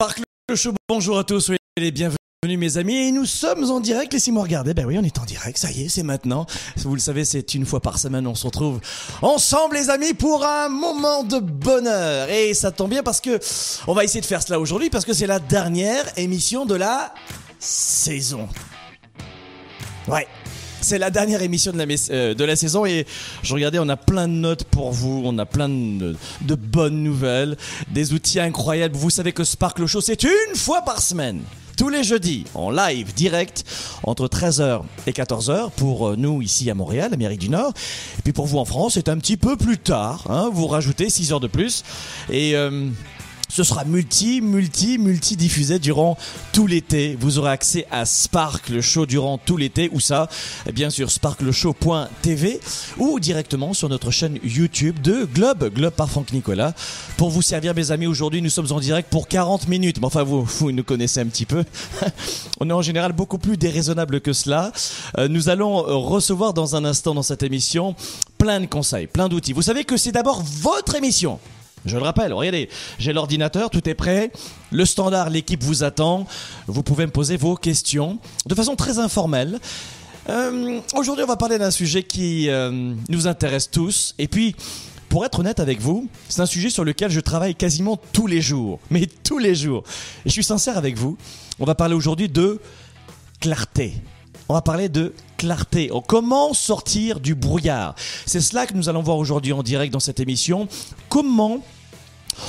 Spark le show, bonjour à tous, soyez les bienvenus mes amis, et nous sommes en direct, laissez-moi regarder, ben oui on est en direct, ça y est, c'est maintenant, vous le savez c'est une fois par semaine, on se retrouve ensemble les amis pour un moment de bonheur, et ça tombe bien parce que on va essayer de faire cela aujourd'hui parce que c'est la dernière émission de la saison. Ouais, c'est la dernière émission de la, euh, de la saison et je regardais, on a plein de notes pour vous, on a plein de, de bonnes nouvelles, des outils incroyables. Vous savez que Sparkle Show, c'est une fois par semaine tous les jeudis en live direct entre 13h et 14h pour euh, nous ici à Montréal, Amérique du Nord. Et puis pour vous en France, c'est un petit peu plus tard. Hein, vous rajoutez 6 heures de plus. Et euh, ce sera multi, multi, multi diffusé durant tout l'été. Vous aurez accès à Spark le show durant tout l'été. Ou ça Bien sûr, sparkleshow.tv ou directement sur notre chaîne YouTube de Globe, Globe par Franck Nicolas. Pour vous servir, mes amis, aujourd'hui, nous sommes en direct pour 40 minutes. Mais enfin, vous, vous nous connaissez un petit peu. On est en général beaucoup plus déraisonnable que cela. Euh, nous allons recevoir dans un instant dans cette émission plein de conseils, plein d'outils. Vous savez que c'est d'abord votre émission. Je le rappelle, regardez, j'ai l'ordinateur, tout est prêt, le standard, l'équipe vous attend, vous pouvez me poser vos questions de façon très informelle. Euh, Aujourd'hui, on va parler d'un sujet qui euh, nous intéresse tous, et puis, pour être honnête avec vous, c'est un sujet sur lequel je travaille quasiment tous les jours, mais tous les jours. Et je suis sincère avec vous, on va parler aujourd'hui de clarté. On va parler de clarté. Comment sortir du brouillard? C'est cela que nous allons voir aujourd'hui en direct dans cette émission. Comment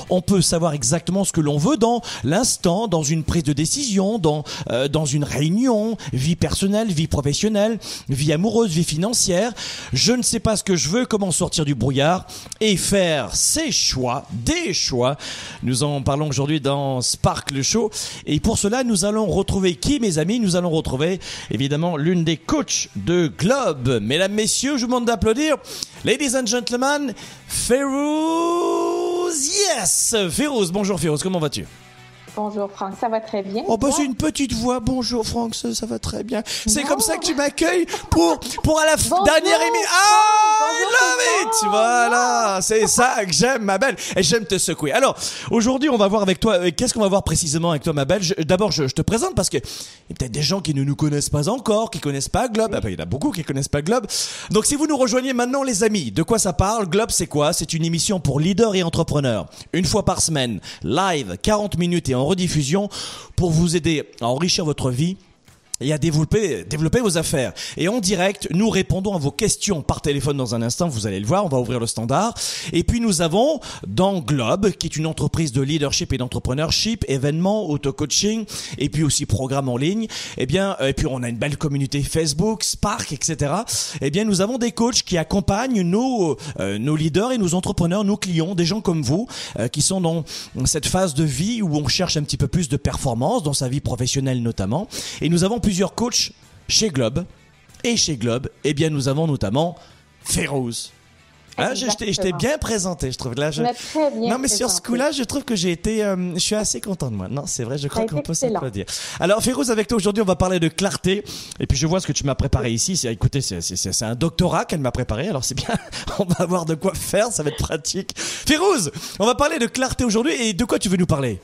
on peut savoir exactement ce que l'on veut dans l'instant, dans une prise de décision, dans, euh, dans une réunion, vie personnelle, vie professionnelle, vie amoureuse, vie financière. Je ne sais pas ce que je veux, comment sortir du brouillard et faire ses choix, des choix. Nous en parlons aujourd'hui dans Spark le Show. Et pour cela, nous allons retrouver qui, mes amis? Nous allons retrouver évidemment l'une des coachs de Globe. Mesdames, messieurs, je vous demande d'applaudir. Ladies and gentlemen, Yes! Férouz, bonjour Férouz, comment vas-tu? Bonjour Franck, ça va très bien. Oh bah c'est une petite voix. Bonjour Franck, ça, ça va très bien. C'est comme ça que tu m'accueilles pour pour à la dernière émission. Ah, I love it. Voilà, c'est ça que j'aime ma belle et j'aime te secouer. Alors, aujourd'hui, on va voir avec toi euh, qu'est-ce qu'on va voir précisément avec toi ma belle? D'abord, je, je, te présente parce que il y a peut-être des gens qui ne nous connaissent pas encore, qui connaissent pas Globe. Ah bah, il y en a beaucoup qui connaissent pas Globe. Donc si vous nous rejoignez maintenant les amis, de quoi ça parle? Globe, c'est quoi? C'est une émission pour leaders et entrepreneurs. Une fois par semaine, live, 40 minutes et en rediffusion pour vous aider à enrichir votre vie et à développer, développer vos affaires. Et en direct, nous répondons à vos questions par téléphone dans un instant, vous allez le voir, on va ouvrir le standard. Et puis nous avons dans Globe, qui est une entreprise de leadership et d'entrepreneurship, événements, auto-coaching, et puis aussi programmes en ligne. Eh bien, et puis on a une belle communauté Facebook, Spark, etc. Eh bien, nous avons des coachs qui accompagnent nos, euh, nos leaders et nos entrepreneurs, nos clients, des gens comme vous, euh, qui sont dans cette phase de vie où on cherche un petit peu plus de performance, dans sa vie professionnelle notamment. Et nous avons plusieurs coachs chez Globe. Et chez Globe, eh bien, nous avons notamment Férouz. Hein, je, je t'ai bien présenté, je trouve. Là, je... Très bien non, mais sur ce coup-là, je trouve que j'ai été, euh, je suis assez content de moi. Non, c'est vrai, je crois qu'on peut dire. Alors, Férouz, avec toi aujourd'hui, on va parler de clarté. Et puis, je vois ce que tu m'as préparé ici. C'est, écoutez, c'est un doctorat qu'elle m'a préparé. Alors, c'est bien. on va avoir de quoi faire. Ça va être pratique. Férouz, on va parler de clarté aujourd'hui. Et de quoi tu veux nous parler?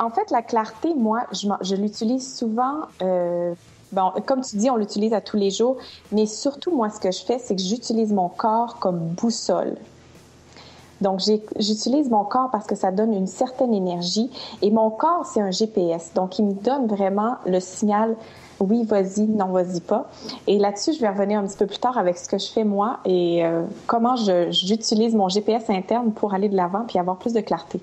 En fait, la clarté, moi, je, je l'utilise souvent. Euh, bon, comme tu dis, on l'utilise à tous les jours, mais surtout, moi, ce que je fais, c'est que j'utilise mon corps comme boussole. Donc, j'utilise mon corps parce que ça donne une certaine énergie. Et mon corps, c'est un GPS. Donc, il me donne vraiment le signal oui, vas-y, non, vas-y pas. Et là-dessus, je vais revenir un petit peu plus tard avec ce que je fais moi et euh, comment j'utilise mon GPS interne pour aller de l'avant puis avoir plus de clarté.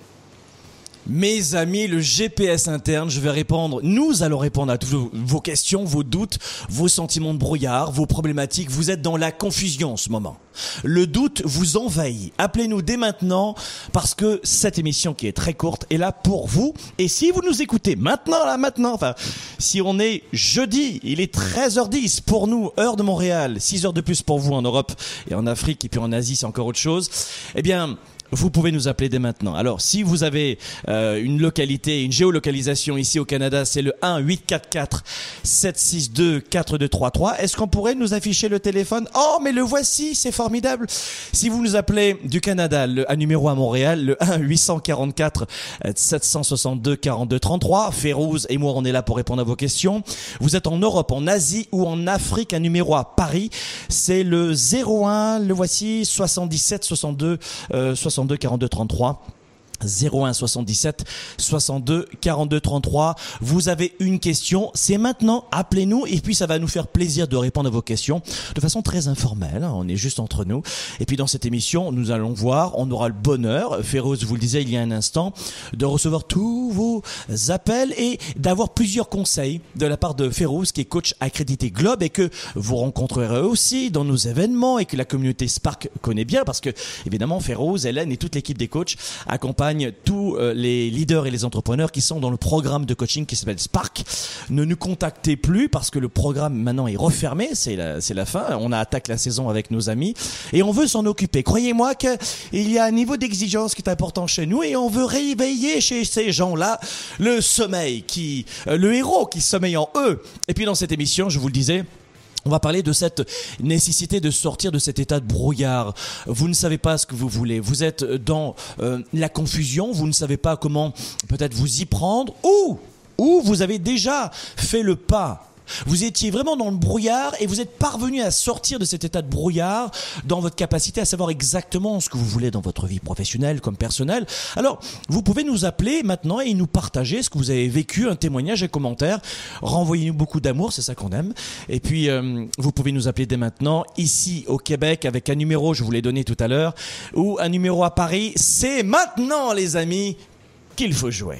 Mes amis, le GPS interne, je vais répondre, nous allons répondre à toutes vos questions, vos doutes, vos sentiments de brouillard, vos problématiques. Vous êtes dans la confusion en ce moment. Le doute vous envahit. Appelez-nous dès maintenant parce que cette émission qui est très courte est là pour vous. Et si vous nous écoutez maintenant, là, maintenant, enfin, si on est jeudi, il est 13h10 pour nous, heure de Montréal, 6 heures de plus pour vous en Europe et en Afrique et puis en Asie, c'est encore autre chose. Eh bien, vous pouvez nous appeler dès maintenant. Alors, si vous avez euh, une localité, une géolocalisation ici au Canada, c'est le 1 844 762 4233. Est-ce qu'on pourrait nous afficher le téléphone? Oh, mais le voici, c'est formidable. Si vous nous appelez du Canada, le numéro à Montréal, le 1 844 762 42 33. Férouz et moi, on est là pour répondre à vos questions. Vous êtes en Europe, en Asie ou en Afrique, un numéro à Paris, c'est le 01, le voici 77 62 euh, 62 42 33 01 77 62 42 33. Vous avez une question, c'est maintenant, appelez-nous et puis ça va nous faire plaisir de répondre à vos questions de façon très informelle, on est juste entre nous. Et puis dans cette émission, nous allons voir, on aura le bonheur, Féroz vous le disait il y a un instant, de recevoir tous vos appels et d'avoir plusieurs conseils de la part de Féroz qui est coach accrédité Globe et que vous rencontrerez aussi dans nos événements et que la communauté Spark connaît bien parce que évidemment Féroz, Hélène et toute l'équipe des coachs accompagnent tous euh, les leaders et les entrepreneurs qui sont dans le programme de coaching qui s'appelle Spark. Ne nous contactez plus parce que le programme maintenant est refermé, c'est la, c'est la fin. On a attaqué la saison avec nos amis et on veut s'en occuper. Croyez-moi qu'il y a un niveau d'exigence qui est important chez nous et on veut réveiller chez ces gens-là le sommeil qui, euh, le héros qui sommeille en eux. Et puis dans cette émission, je vous le disais, on va parler de cette nécessité de sortir de cet état de brouillard. Vous ne savez pas ce que vous voulez. Vous êtes dans euh, la confusion. Vous ne savez pas comment peut-être vous y prendre. Ou, ou vous avez déjà fait le pas vous étiez vraiment dans le brouillard et vous êtes parvenu à sortir de cet état de brouillard dans votre capacité à savoir exactement ce que vous voulez dans votre vie professionnelle comme personnelle. Alors, vous pouvez nous appeler maintenant et nous partager ce que vous avez vécu, un témoignage, un commentaire. Renvoyez-nous beaucoup d'amour, c'est ça qu'on aime. Et puis, euh, vous pouvez nous appeler dès maintenant ici au Québec avec un numéro, je vous l'ai donné tout à l'heure, ou un numéro à Paris. C'est maintenant, les amis, qu'il faut jouer.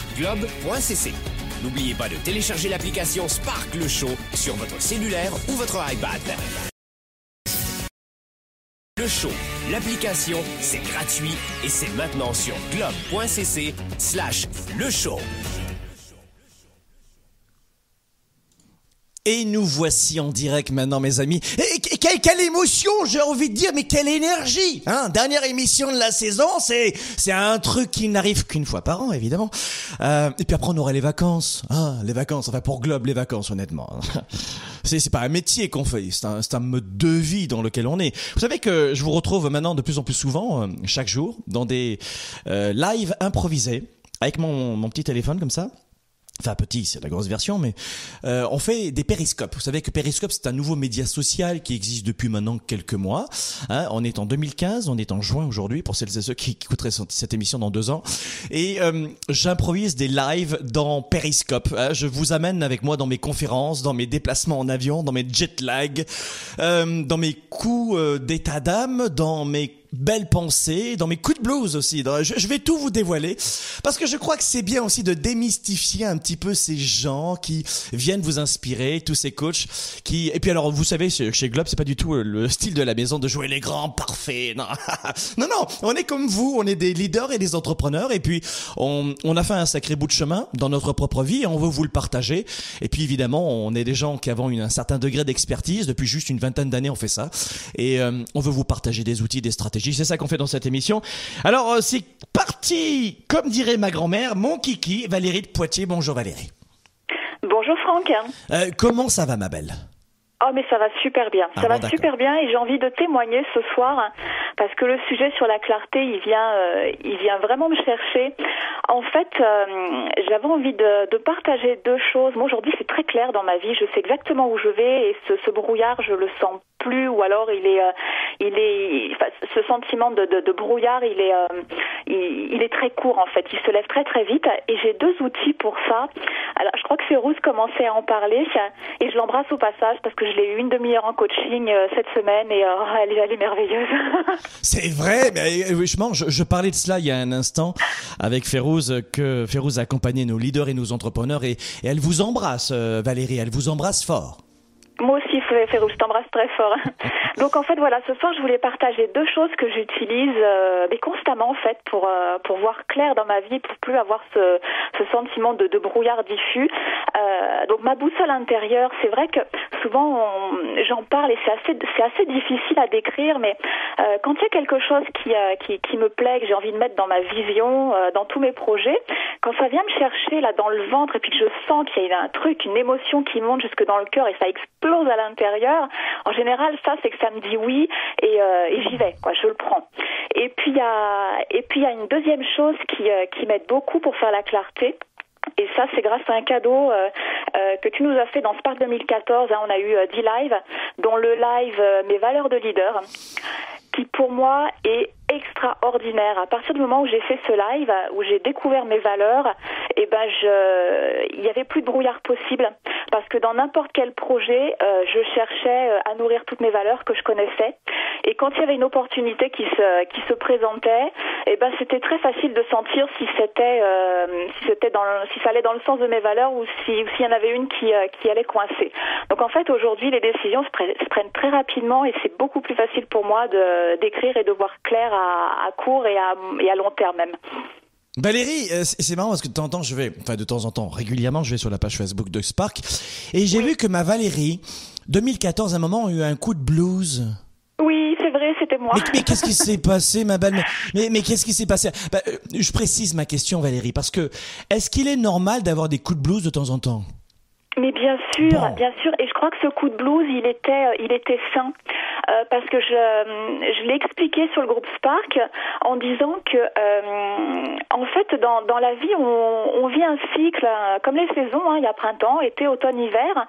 lechaud.globe.cc. N'oubliez pas de télécharger l'application Spark Le Show sur votre cellulaire ou votre iPad. Le Show, l'application, c'est gratuit et c'est maintenant sur globe.cc slash le show. Et nous voici en direct maintenant, mes amis. Et, quelle, émotion, j'ai envie de dire, mais quelle énergie hein Dernière émission de la saison, c'est c'est un truc qui n'arrive qu'une fois par an, évidemment. Euh, et puis après, on aurait les vacances. Hein, les vacances, enfin pour Globe, les vacances, honnêtement. c'est c'est pas un métier qu'on fait, c'est un, c'est un mode de vie dans lequel on est. Vous savez que je vous retrouve maintenant de plus en plus souvent, euh, chaque jour, dans des euh, lives improvisés, avec mon, mon petit téléphone comme ça Enfin petit, c'est la grosse version, mais euh, on fait des périscopes. Vous savez que Périscope, c'est un nouveau média social qui existe depuis maintenant quelques mois. Hein, on est en 2015, on est en juin aujourd'hui, pour celles et ceux qui écouteraient cette émission dans deux ans. Et euh, j'improvise des lives dans Périscope. Hein, je vous amène avec moi dans mes conférences, dans mes déplacements en avion, dans mes jet lag, euh, dans mes coups d'état d'âme, dans mes belles pensées, dans mes coups de blues aussi. Je, vais tout vous dévoiler parce que je crois que c'est bien aussi de démystifier un petit peu ces gens qui viennent vous inspirer, tous ces coachs qui. Et puis alors, vous savez, chez Globe, c'est pas du tout euh, le style de la maison de jouer les grands parfaits. Non, non, non. On est comme vous, on est des leaders et des entrepreneurs. Et puis, on, on a fait un sacré bout de chemin dans notre propre vie et on veut vous le partager. Et puis, évidemment, on est des gens qui avons un certain degré d'expertise. Depuis juste une vingtaine d'années, on fait ça. Et euh, on veut vous partager des outils, des stratégies. C'est ça qu'on fait dans cette émission. Alors, euh, c'est parti, comme dirait ma grand-mère, mon kiki, Valérie de Poitiers. Bonjour Valérie. Bonjour Franck. Euh, comment ça va ma belle? Oh mais ça va super bien, ça ah va super bien et j'ai envie de témoigner ce soir parce que le sujet sur la clarté il vient, euh, il vient vraiment me chercher. En fait, euh, j'avais envie de, de, partager deux choses. Moi aujourd'hui c'est très clair dans ma vie, je sais exactement où je vais et ce, ce brouillard je le sens plus ou alors il est, euh, il est, enfin, ce sentiment de, de, de, brouillard il est, il, il, est très court en fait, il se lève très très vite et j'ai deux outils pour ça. Alors je crois que Férouz commençait à en parler et je l'embrasse au passage parce que je l'ai eu une demi-heure en coaching euh, cette semaine et euh, elle, elle, est merveilleuse. c'est vrai, mais euh, je, je, parlais de cela il y a un instant avec Férouz, que Férouz a accompagné nos leaders et nos entrepreneurs et, et elle vous embrasse, Valérie, elle vous embrasse fort. Moi aussi, Je t'embrasse très fort. Donc en fait, voilà, ce soir, je voulais partager deux choses que j'utilise euh, mais constamment en fait pour euh, pour voir clair dans ma vie, pour plus avoir ce, sentiment de, brouillard diffus. Euh, donc ma boussole intérieure, c'est vrai que souvent j'en parle et c'est assez c'est assez difficile à décrire, mais quand il y a quelque chose qui qui, qui me plaît, que j'ai envie de mettre dans ma vision, dans tous mes projets, quand ça vient me chercher là dans le ventre et puis que je sens qu'il y a un truc, une émotion qui monte jusque dans le cœur et ça explose à l'intérieur, en général, ça, c'est que ça me dit oui et, euh, et j'y vais, quoi, je le prends. Et puis, il y a, une deuxième chose qui, euh, qui m'aide beaucoup pour faire la clarté. Et ça, c'est grâce à un cadeau euh, que tu nous as fait dans Spark 2014. Hein, on a eu euh, 10 lives, dont le live Mes valeurs de leader, qui pour moi est extraordinaire. À partir du moment où j'ai fait ce live, où j'ai découvert mes valeurs, et eh ben il y avait plus de brouillard possible parce que dans n'importe quel projet, euh, je cherchais euh, à nourrir toutes mes valeurs que je connaissais. Et quand il y avait une opportunité qui se qui se présentait, et eh ben c'était très facile de sentir si c'était euh, si c'était dans si ça allait dans le sens de mes valeurs ou si s'il y en avait une qui qui allait coincer. Donc en fait aujourd'hui les décisions se, prennent très rapidement et c'est beaucoup plus facile pour moi de d'écrire et de voir clair court et à, et à long terme même. Valérie, euh, c'est marrant parce que de temps en temps, je vais, enfin de temps en temps, régulièrement, je vais sur la page Facebook de Spark et j'ai vu que ma Valérie, 2014, à un moment, a eu un coup de blues. Oui, c'est vrai, c'était moi. Mais, qu'est-ce qui s'est passé, ma belle? Mais, mais qu'est-ce qui s'est passé? Bah, euh, Je précise ma question, Valérie, parce que est-ce qu'il est normal d'avoir des coups de blues de temps en temps? Mais bien sûr, bien sûr, et je crois que ce coup de blues, il était, euh, il était sain. Euh, parce que je, je l'ai expliqué sur le groupe Spark en disant que euh, en fait dans, dans la vie on, on vit un cycle euh, comme les saisons, hein, il y a printemps, été, automne, hiver,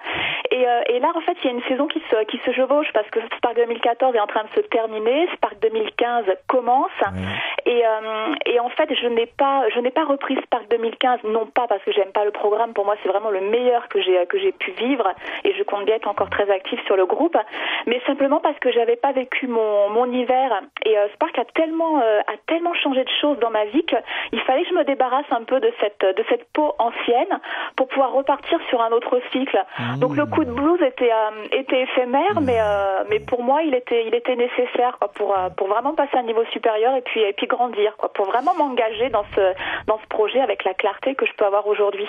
et, et là en fait il y a une saison qui se qui se chevauche parce que Spark 2014 est en train de se terminer, Spark 2015 commence, et, et en fait je n'ai pas je n'ai pas repris Spark 2015 non pas parce que j'aime pas le programme, pour moi c'est vraiment le meilleur que j'ai que j'ai pu vivre. Et je compte bien être encore très active sur le groupe, mais simplement parce que j'avais pas vécu mon, mon hiver et euh, Spark a tellement euh, a tellement changé de choses dans ma vie qu'il fallait que je me débarrasse un peu de cette de cette peau ancienne pour pouvoir repartir sur un autre cycle. Mmh. Donc le coup de blues était euh, était éphémère, mais mmh. mais pour moi il était il était nécessaire quoi, pour pour vraiment passer à un niveau supérieur et puis et puis grandir quoi, pour vraiment m'engager dans ce dans ce projet avec la clarté que je peux avoir aujourd'hui.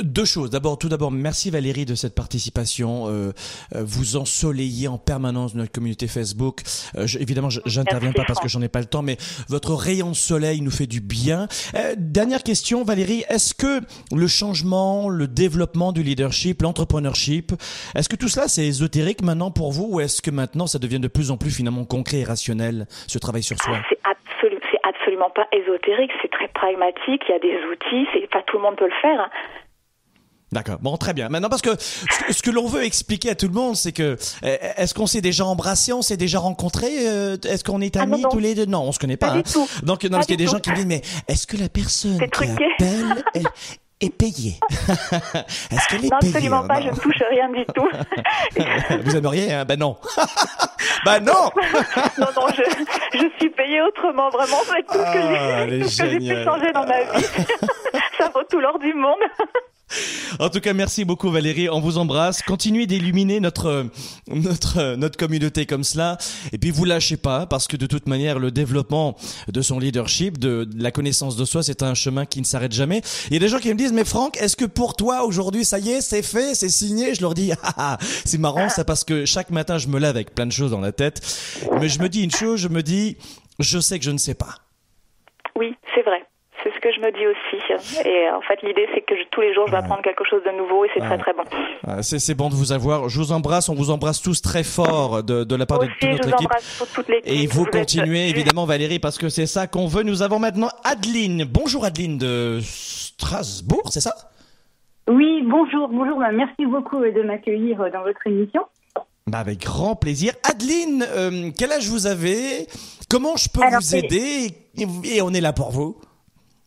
deux choses. D'abord, tout d'abord, merci Valérie de cette participation. vous ensoleillez en permanence notre communauté Facebook. Euh, je, évidemment, j'interviens pas parce que j'en ai pas le temps, mais votre rayon de soleil nous fait du bien. Euh, dernière question, Valérie, est-ce que le changement, le développement du leadership, l'entrepreneurship, est-ce que tout cela c'est ésotérique maintenant pour vous ou est-ce que maintenant ça devient de plus en plus finalement concret et rationnel, ce travail sur soi? C'est absolument pas ésotérique, c'est très pragmatique, il y a des outils, c'est pas tout le monde peut le faire. D'accord. Bon, très bien. Maintenant, parce que ce que l'on veut expliquer à tout le monde, c'est que euh, est-ce qu'on s'est déjà embrassé, on s'est déjà rencontré, euh, est-ce qu'on est ah, amis tous les deux? Non, on se connaît pas. pas hein. Donc, non, parce qu'il y a des gens qui me disent, mais est-ce que la personne qui appelle est payée? Est-ce qu'elle est Non, payée absolument pas, Non. je ne touche rien du tout. Vous aimeriez hein? Ben non. ben non. non, non, je, je suis payée autrement, vraiment, c'est tout ce que j'ai- Ah, tout ce que j'ai pu changer dans ma vie. Ça vaut tout l'or du monde. En tout cas, merci beaucoup Valérie. On vous embrasse. Continuez d'illuminer notre notre notre communauté comme cela. Et puis vous lâchez pas parce que de toute manière, le développement de son leadership, de, la connaissance de soi, c'est un chemin qui ne s'arrête jamais. Il y a des gens qui me disent mais Franck, est-ce que pour toi aujourd'hui ça y est, c'est fait, c'est signé? Je leur dis ah, ah, c'est marrant ça parce que chaque matin je me lève avec plein de choses dans la tête, mais je me dis une chose, je me dis je sais que je ne sais pas. Oui, c'est ce que je me dis aussi. Et euh, en fait, l'idée, c'est que je- tous les jours, je vais apprendre quelque chose de nouveau et c'est très, très bon. Ah, C'est c'est bon de vous avoir. Je vous embrasse. On vous embrasse tous très fort de, de la part de toute je notre vous équipe. embrasse pour toute l'équipe. Et vous continuez évidemment Valérie parce que c'est ça qu'on veut. Nous avons maintenant Adeline. Bonjour Adeline de Strasbourg, c'est ça? Oui, bonjour, bonjour. bah, merci beaucoup euh, de m'accueillir euh, dans votre émission. bah Avec grand plaisir. Adeline, euh, quel âge vous avez? Comment je peux Alors, vous aider? Et, et on est là pour vous.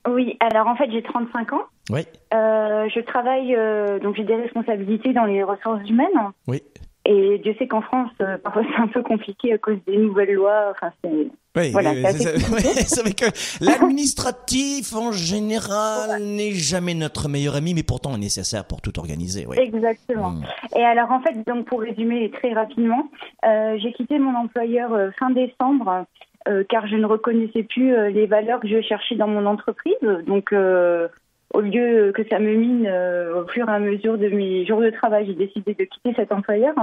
Oui, alors en fait, j'ai 35 ans. Oui, Euh, je travaille, euh, donc j'ai des responsabilités dans les ressources humaines. oui. Et Dieu sait qu'en France, euh, parfois c'est un peu compliqué à cause des nouvelles lois. Enfin, c'est Oui, Voilà, c'est vrai que l'administratif en général n'est jamais notre meilleur ami, mais pourtant nécessaire pour tout organiser. Oui. exactement. Mm. Et alors en fait, donc pour résumer très rapidement, j'ai quitté mon employeur fin décembre euh, car je ne reconnaissais plus euh, les valeurs que je cherchais dans mon entreprise. Donc euh, au lieu que ça me mine euh, au fur et à mesure de mes jours de travail, j'ai décidé de quitter cet employeur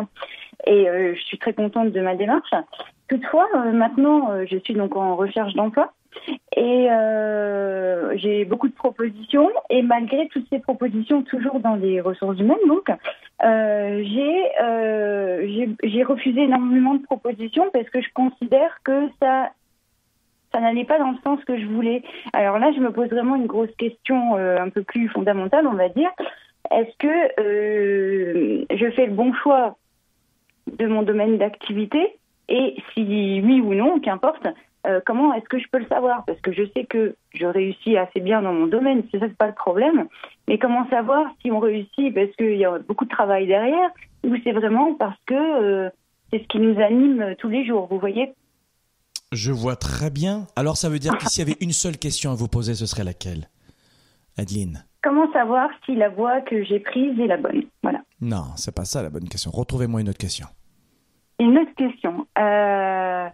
et euh, je suis très contente de ma démarche. Toutefois, euh, maintenant, je suis donc en recherche d'emploi et euh, j'ai beaucoup de propositions et malgré toutes ces propositions, toujours dans les ressources humaines, donc euh, j'ai euh, j'ai- refusé énormément de propositions parce que je considère que ça ça n'allait pas dans le sens que je voulais. Alors là, je me pose vraiment une grosse question euh, un peu plus fondamentale, on va dire. Est-ce que je fais le bon choix de mon domaine d'activité? Et si oui ou non, qu'importe, euh, comment est-ce que je peux le savoir? Parce que je sais que je réussis assez bien dans mon domaine, c'est ça, c'est pas le problème. Mais comment savoir si on réussit parce qu'il y a beaucoup de travail derrière ou c'est vraiment parce que euh, c'est ce qui nous anime tous les jours, vous voyez? Je vois très bien. Alors ça veut dire que s'il y avait une seule question à vous poser, ce serait laquelle? Adeline Comment savoir si la voie que j'ai prise est la bonne? Voilà. Non, c'est pas ça la bonne question. Retrouvez-moi une autre question. Une autre question. Euh...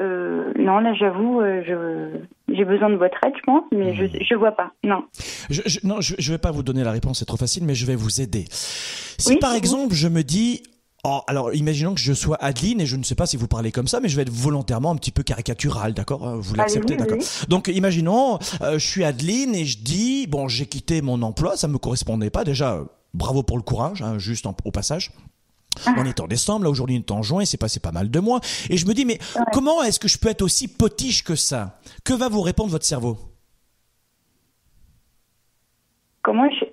Euh, non, là, j'avoue, euh, je... j'ai besoin de votre aide, je pense, mais je je vois pas. Non. Je, je- non, je, je vais pas vous donner la réponse, c'est trop facile, mais je vais vous aider. Si Oui, par exemple je me dis, oh, alors imaginons que je sois Adeline et je ne sais pas si vous parlez comme ça, mais je vais être volontairement un petit peu caricatural, d'accord Euh, Vous l'acceptez, Allez-y, d'accord Donc imaginons, euh, je suis Adeline et je dis, bon, j'ai quitté mon emploi, ça me correspondait pas. Déjà, bravo pour le courage, hein, juste en- au passage. On est en décembre, là aujourd'hui on est en juin, il s'est passé pas mal de mois. Et je me dis, mais comment est-ce que je peux être aussi potiche que ça? Que va vous répondre votre cerveau? Comment je...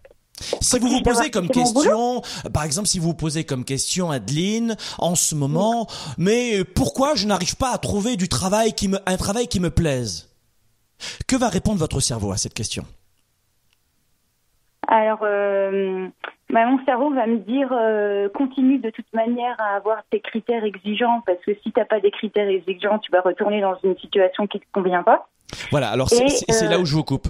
Si vous vous posez comme question, par exemple, si vous vous posez comme question, Adeline, en ce moment, mais pourquoi je n'arrive pas à trouver du travail qui me, un travail qui me plaise? Que va répondre votre cerveau à cette question? Alors, euh, bah, mon cerveau va me dire euh, continue de toute manière à avoir tes critères exigeants parce que si t'as pas des critères exigeants, tu vas retourner dans une situation qui te convient pas. Voilà, alors c'est c'est euh, là où je vous coupe.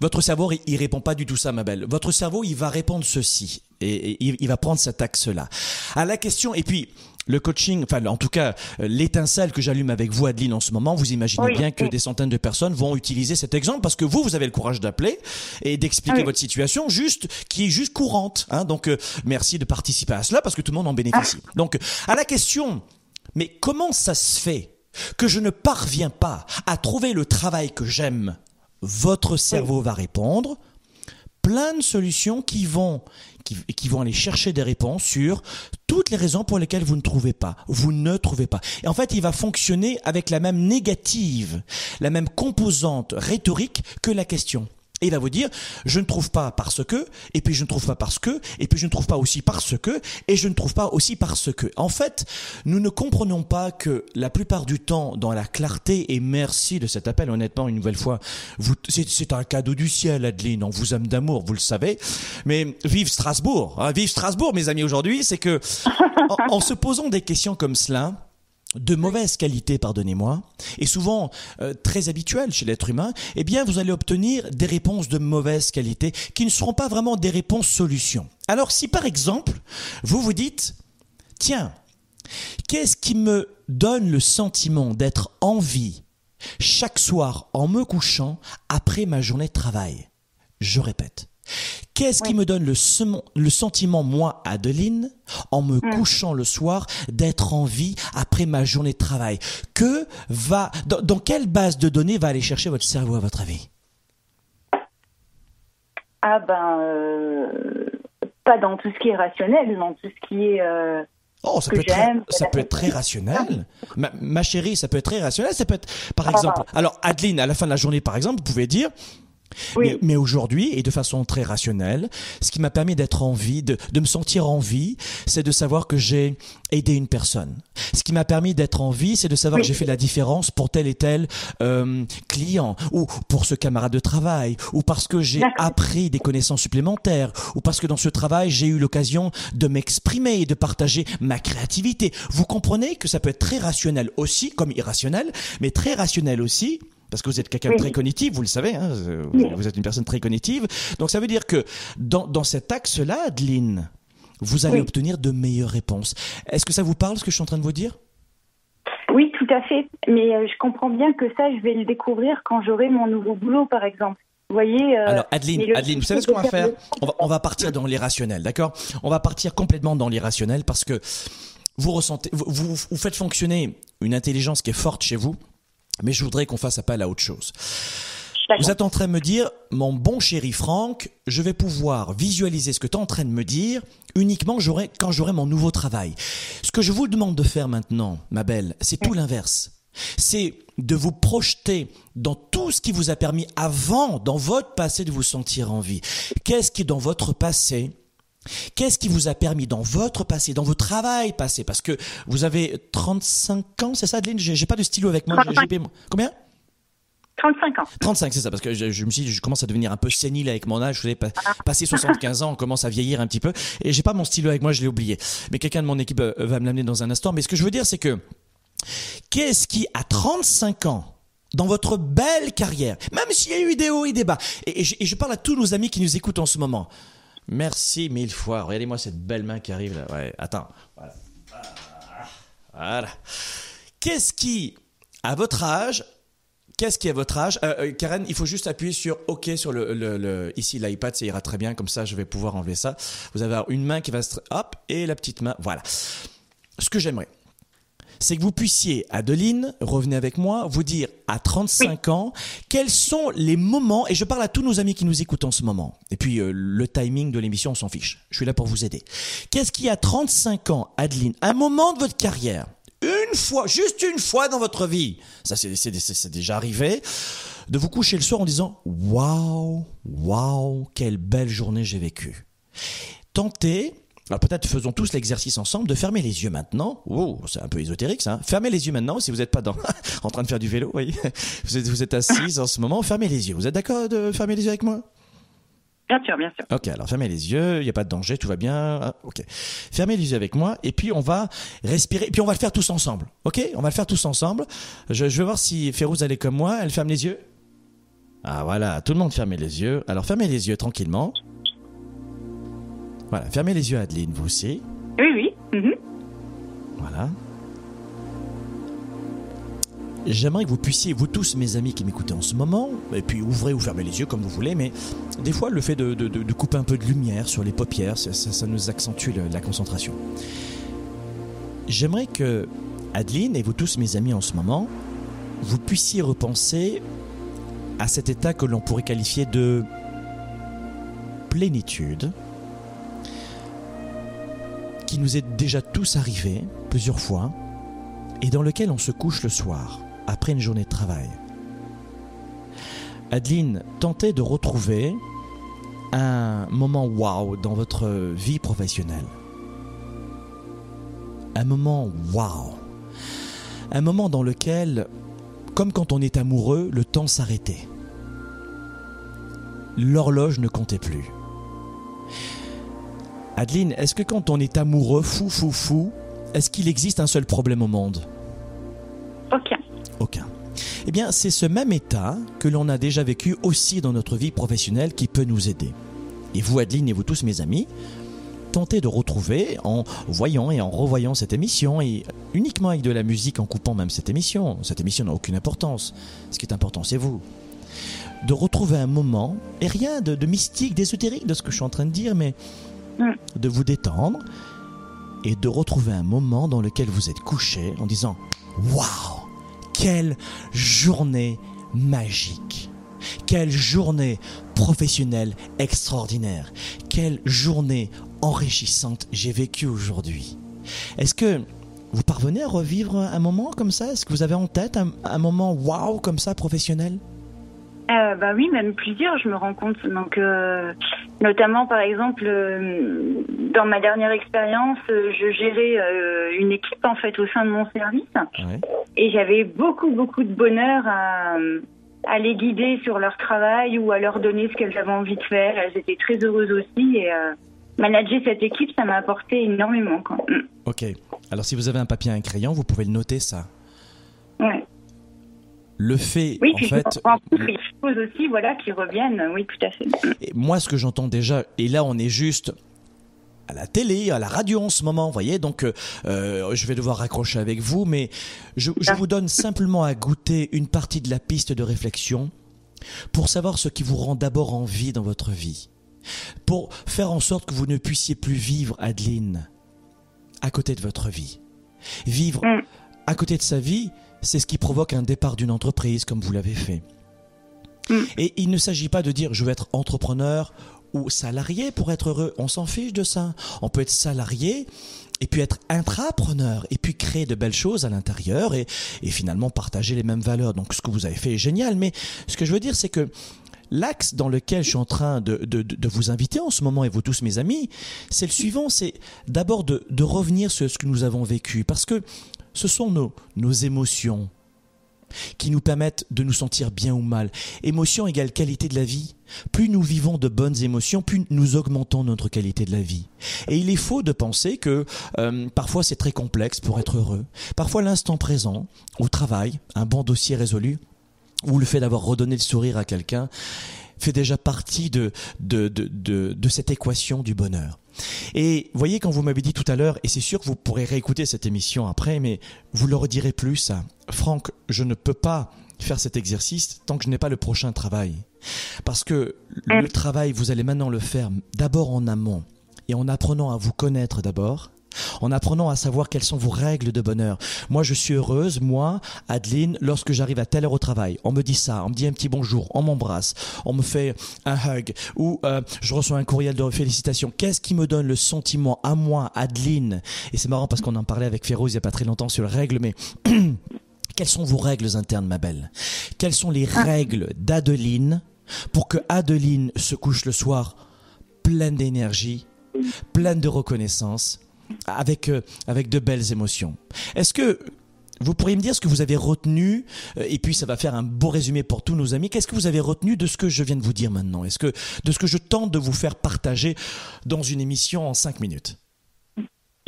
Votre cerveau, il, il répond pas du tout ça, ma belle. Votre cerveau, il va répondre ceci. Et, et il, il va prendre cet axe-là. À la question, et puis, le coaching, enfin, en tout cas, euh, l'étincelle que j'allume avec vous, Adeline, en ce moment, vous imaginez Oui, bien que oui. des centaines de personnes vont utiliser cet exemple parce que vous, vous avez le courage d'appeler et d'expliquer Oui. votre situation juste, qui est juste courante. Hein. Donc, euh, merci de participer à cela parce que tout le monde en bénéficie. Ah. Donc, à la question, mais comment ça se fait que je ne parviens pas à trouver le travail que j'aime? Votre cerveau va répondre plein de solutions qui vont qui, qui vont aller chercher des réponses sur toutes les raisons pour lesquelles vous ne trouvez pas, vous ne trouvez pas. Et en fait, il va fonctionner avec la même négative, la même composante rhétorique que la question. Et il va vous dire, je ne trouve pas parce que, et puis je ne trouve pas parce que, et puis je ne trouve pas aussi parce que, et je ne trouve pas aussi parce que. En fait, nous ne comprenons pas que la plupart du temps, dans la clarté, et merci de cet appel, honnêtement, une nouvelle fois, vous, c'est un cadeau du ciel, Adeline, on vous aime d'amour, vous le savez, mais vive Strasbourg, hein, vive Strasbourg, mes amis, aujourd'hui, c'est que, en, en se posant des questions comme cela, de mauvaise qualité, pardonnez-moi, et souvent euh, très habituel chez l'être humain, eh bien vous allez obtenir des réponses de mauvaise qualité qui ne seront pas vraiment des réponses solutions. Alors si par exemple, vous vous dites, tiens, qu'est-ce qui me donne le sentiment d'être en vie chaque soir en me couchant après ma journée de travail? Je répète, Qu'est-ce qui me donne le, le, sentiment, moi, Adeline, en me mm. couchant le soir, d'être en vie après ma journée de travail? Que va, dans, quelle base de données va aller chercher votre cerveau, à votre avis? Ah ben, euh, pas dans tout ce qui est rationnel, dans tout ce qui est. Euh, oh, ça, peut être, très, ça peut être très rationnel. Ma, chérie, ça peut être très rationnel. Ça peut être, par ah, exemple, alors Adeline, à la fin de la journée, par exemple, vous pouvez dire, mais, aujourd'hui, et de façon très rationnelle, ce qui m'a permis d'être en vie, de, de me sentir en vie, c'est de savoir que j'ai aidé une personne. Ce qui m'a permis d'être en vie, c'est de savoir que j'ai fait la différence pour tel et tel euh, client, ou pour ce camarade de travail, ou parce que j'ai appris des connaissances supplémentaires, ou parce que dans ce travail, j'ai eu l'occasion de m'exprimer et de partager ma créativité. Vous comprenez que ça peut être très rationnel aussi, comme irrationnel, mais très rationnel aussi parce que vous êtes quelqu'un de très cognitif, vous le savez, hein, vous êtes une personne très cognitive. Donc ça veut dire que dans, dans cet axe-là, Adeline, vous allez obtenir de meilleures réponses. Est-ce que ça vous parle ce que je suis en train de vous dire? Oui, tout à fait. Mais euh, je comprends bien que ça, je vais le découvrir quand j'aurai mon nouveau boulot, par exemple. Vous voyez, euh, Alors, Adeline, Adeline vous savez ce qu'on va faire? on va, on va partir dans l'irrationnel, d'accord? On va partir complètement dans l'irrationnel parce que vous ressentez, vous, vous faites fonctionner une intelligence qui est forte chez vous, mais je voudrais qu'on fasse appel à autre chose. Vous êtes en train de me dire, mon bon chéri Franck, je vais pouvoir visualiser ce que tu es en train de me dire uniquement quand j'aurai mon nouveau travail. Ce que je vous demande de faire maintenant, ma belle, c'est tout l'inverse. C'est de vous projeter dans tout ce qui vous a permis avant, dans votre passé, de vous sentir en vie. Qu'est-ce qui, dans votre passé, Qu'est-ce qui vous a permis dans votre passé, dans votre travail passé? Parce que vous avez 35 ans, c'est ça, Adeline? J'ai pas de stylo avec moi. Combien? 35 ans. 35, c'est ça, parce que je, me suis dit, je commence à devenir un peu sénile avec mon âge. Je voulais passer 75 ans, on commence à vieillir un petit peu. Et j'ai pas mon stylo avec moi, je l'ai oublié. Mais quelqu'un de mon équipe euh, va me l'amener dans un instant. Mais ce que je veux dire, c'est que, qu'est-ce qui, à 35 ans, dans votre belle carrière, même s'il y a eu des hauts et des bas, et je parle à tous nos amis qui nous écoutent en ce moment, Merci mille fois. Regardez-moi cette belle main qui arrive là. Attends. Voilà. Voilà. Qu'est-ce qui, à votre âge, qu'est-ce qui, à votre âge, euh, euh, Karen, il faut juste appuyer sur OK sur le, ici l'iPad, ça ira très bien. Comme ça, je vais pouvoir enlever ça. Vous avez une main qui va se, hop, et la petite main. Voilà. Ce que j'aimerais, c'est que vous puissiez, Adeline, revenez avec moi, vous dire à 35 ans, quels sont les moments, et je parle à tous nos amis qui nous écoutent en ce moment, et puis euh, le timing de l'émission, on s'en fiche, je suis là pour vous aider. Qu'est-ce qui, à 35 ans, Adeline, un moment de votre carrière, une fois, juste une fois dans votre vie, ça c'est déjà arrivé, de vous coucher le soir en disant Waouh, waouh, quelle belle journée j'ai vécue. Tentez alors peut-être faisons tous l'exercice ensemble de fermer les yeux maintenant. Oh, c'est un peu ésotérique ça. Hein. Fermez les yeux maintenant si vous n'êtes pas dans, en train de faire du vélo. Vous êtes, vous êtes assise en ce moment, fermez les yeux. Vous êtes d'accord de fermer les yeux avec moi? Bien sûr, bien sûr. Ok, alors fermez les yeux, il n'y a pas de danger, tout va bien. Ah, ok. Fermez les yeux avec moi et puis on va respirer, et puis on va le faire tous ensemble. Ok? On va le faire tous ensemble. Je, je vais voir si Férouz elle est comme moi, elle ferme les yeux. Ah voilà, tout le monde ferme les yeux. Alors fermez les yeux tranquillement. Voilà, fermez les yeux, Adeline, vous aussi. Oui, oui. Mhm. Voilà. J'aimerais que vous puissiez, vous tous mes amis qui m'écoutez en ce moment, et puis ouvrez ou fermez les yeux comme vous voulez, mais des fois le fait de, couper un peu de lumière sur les paupières, ça, nous accentue la concentration. J'aimerais que Adeline et vous tous mes amis en ce moment, vous puissiez repenser à cet état que l'on pourrait qualifier de plénitude, qui nous est déjà tous arrivé plusieurs fois et dans lequel on se couche le soir après une journée de travail. Adeline, tentez de retrouver un moment wow dans votre vie professionnelle. Un moment wow. Un moment dans lequel, comme quand on est amoureux, le temps s'arrêtait. L'horloge ne comptait plus. Adeline, est-ce que quand on est amoureux, fou, fou, fou, est-ce qu'il existe un seul problème au monde? Aucun. Aucun. Eh bien, c'est ce même état que l'on a déjà vécu aussi dans notre vie professionnelle qui peut nous aider. Et vous, Adeline, et vous tous, mes amis, tentez de retrouver en voyant et en revoyant cette émission et uniquement avec de la musique en coupant même cette émission. Cette émission n'a aucune importance. Ce qui est important, c'est vous. De retrouver un moment, et rien de, de mystique, d'ésotérique de ce que je suis en train de dire, mais. De vous détendre et de retrouver un moment dans lequel vous êtes couché en disant Waouh Quelle journée magique Quelle journée professionnelle extraordinaire Quelle journée enrichissante j'ai vécue aujourd'hui. Est-ce que vous parvenez à revivre un moment comme ça? Est-ce que vous avez en tête un, un moment waouh comme ça professionnel? Euh, bah oui, même plusieurs, je me rends compte. Donc, euh, notamment, par exemple, euh, dans ma dernière expérience, euh, je gérais une équipe en fait au sein de mon service, et j'avais beaucoup, beaucoup de bonheur à, à les guider sur leur travail ou à leur donner ce qu'elles avaient envie de faire. Elles étaient très heureuses aussi, et manager cette équipe, ça m'a apporté énormément. Quoi. Mm. Ok. Alors si vous avez un papier et un crayon, vous pouvez le noter ça. Ouais. Le fait, Oui, en puis fait, choses aussi, voilà, qui reviennent. Oui, tout à fait. Et moi, ce que j'entends déjà, et là, on est juste à la télé, à la radio en ce moment, vous voyez, donc euh, euh, je vais devoir raccrocher avec vous, mais je, je vous donne simplement à goûter une partie de la piste de réflexion pour savoir ce qui vous rend d'abord envie dans votre vie, pour faire en sorte que vous ne puissiez plus vivre, Adeline, à côté de votre vie. Vivre Mm. à côté de sa vie, c'est ce qui provoque un départ d'une entreprise comme vous l'avez fait. Et il ne s'agit pas de dire je veux être entrepreneur ou salarié pour être heureux. On s'en fiche de ça. On peut être salarié et puis être intrapreneur et puis créer de belles choses à l'intérieur et, et finalement partager les mêmes valeurs. Donc ce que vous avez fait est génial. Mais ce que je veux dire, c'est que l'axe dans lequel je suis en train de, de, de- de vous inviter en ce moment et vous tous mes amis, c'est le suivant. C'est d'abord de, de revenir sur ce que nous avons vécu parce que ce sont nos, émotions, qui nous permettent de nous sentir bien ou mal. Émotion égale qualité de la vie. Plus nous vivons de bonnes émotions, plus nous augmentons notre qualité de la vie. Et il est faux de penser que euh, parfois c'est très complexe pour être heureux. Parfois l'instant présent, au travail, un bon dossier résolu, ou le fait d'avoir redonné le sourire à quelqu'un, fait déjà partie de cette équation du bonheur. Et voyez, quand vous m'avez dit tout à l'heure, et c'est sûr que vous pourrez réécouter cette émission après, mais vous le redirez plus, ça. Franck, je ne peux pas faire cet exercice tant que je n'ai pas le prochain travail. Parce que le travail, vous allez maintenant le faire d'abord en amont, et en apprenant à vous connaître d'abord, en apprenant à savoir quelles sont vos règles de bonheur. Moi, je suis heureuse, moi, Adeline, lorsque j'arrive à telle heure au travail. On me dit ça, on me dit un petit bonjour, on m'embrasse, on me fait un hug, ou euh, je reçois un courriel de félicitations. Qu'est-ce qui me donne le sentiment à moi, Adeline? Et c'est marrant parce qu'on en parlait avec Féroz il n'y a pas très longtemps sur les règles, mais quelles sont vos règles internes, ma belle? Quelles sont les règles d'Adeline pour que Adeline se couche le soir pleine d'énergie, pleine de reconnaissance, avec, euh, avec de belles émotions. Est-ce que vous pourriez me dire ce que vous avez retenu, euh, et puis ça va faire un beau résumé pour tous nos amis, qu'est-ce que vous avez retenu de ce que je viens de vous dire maintenant? Est-ce que de ce que je tente de vous faire partager dans une émission en cinq minutes?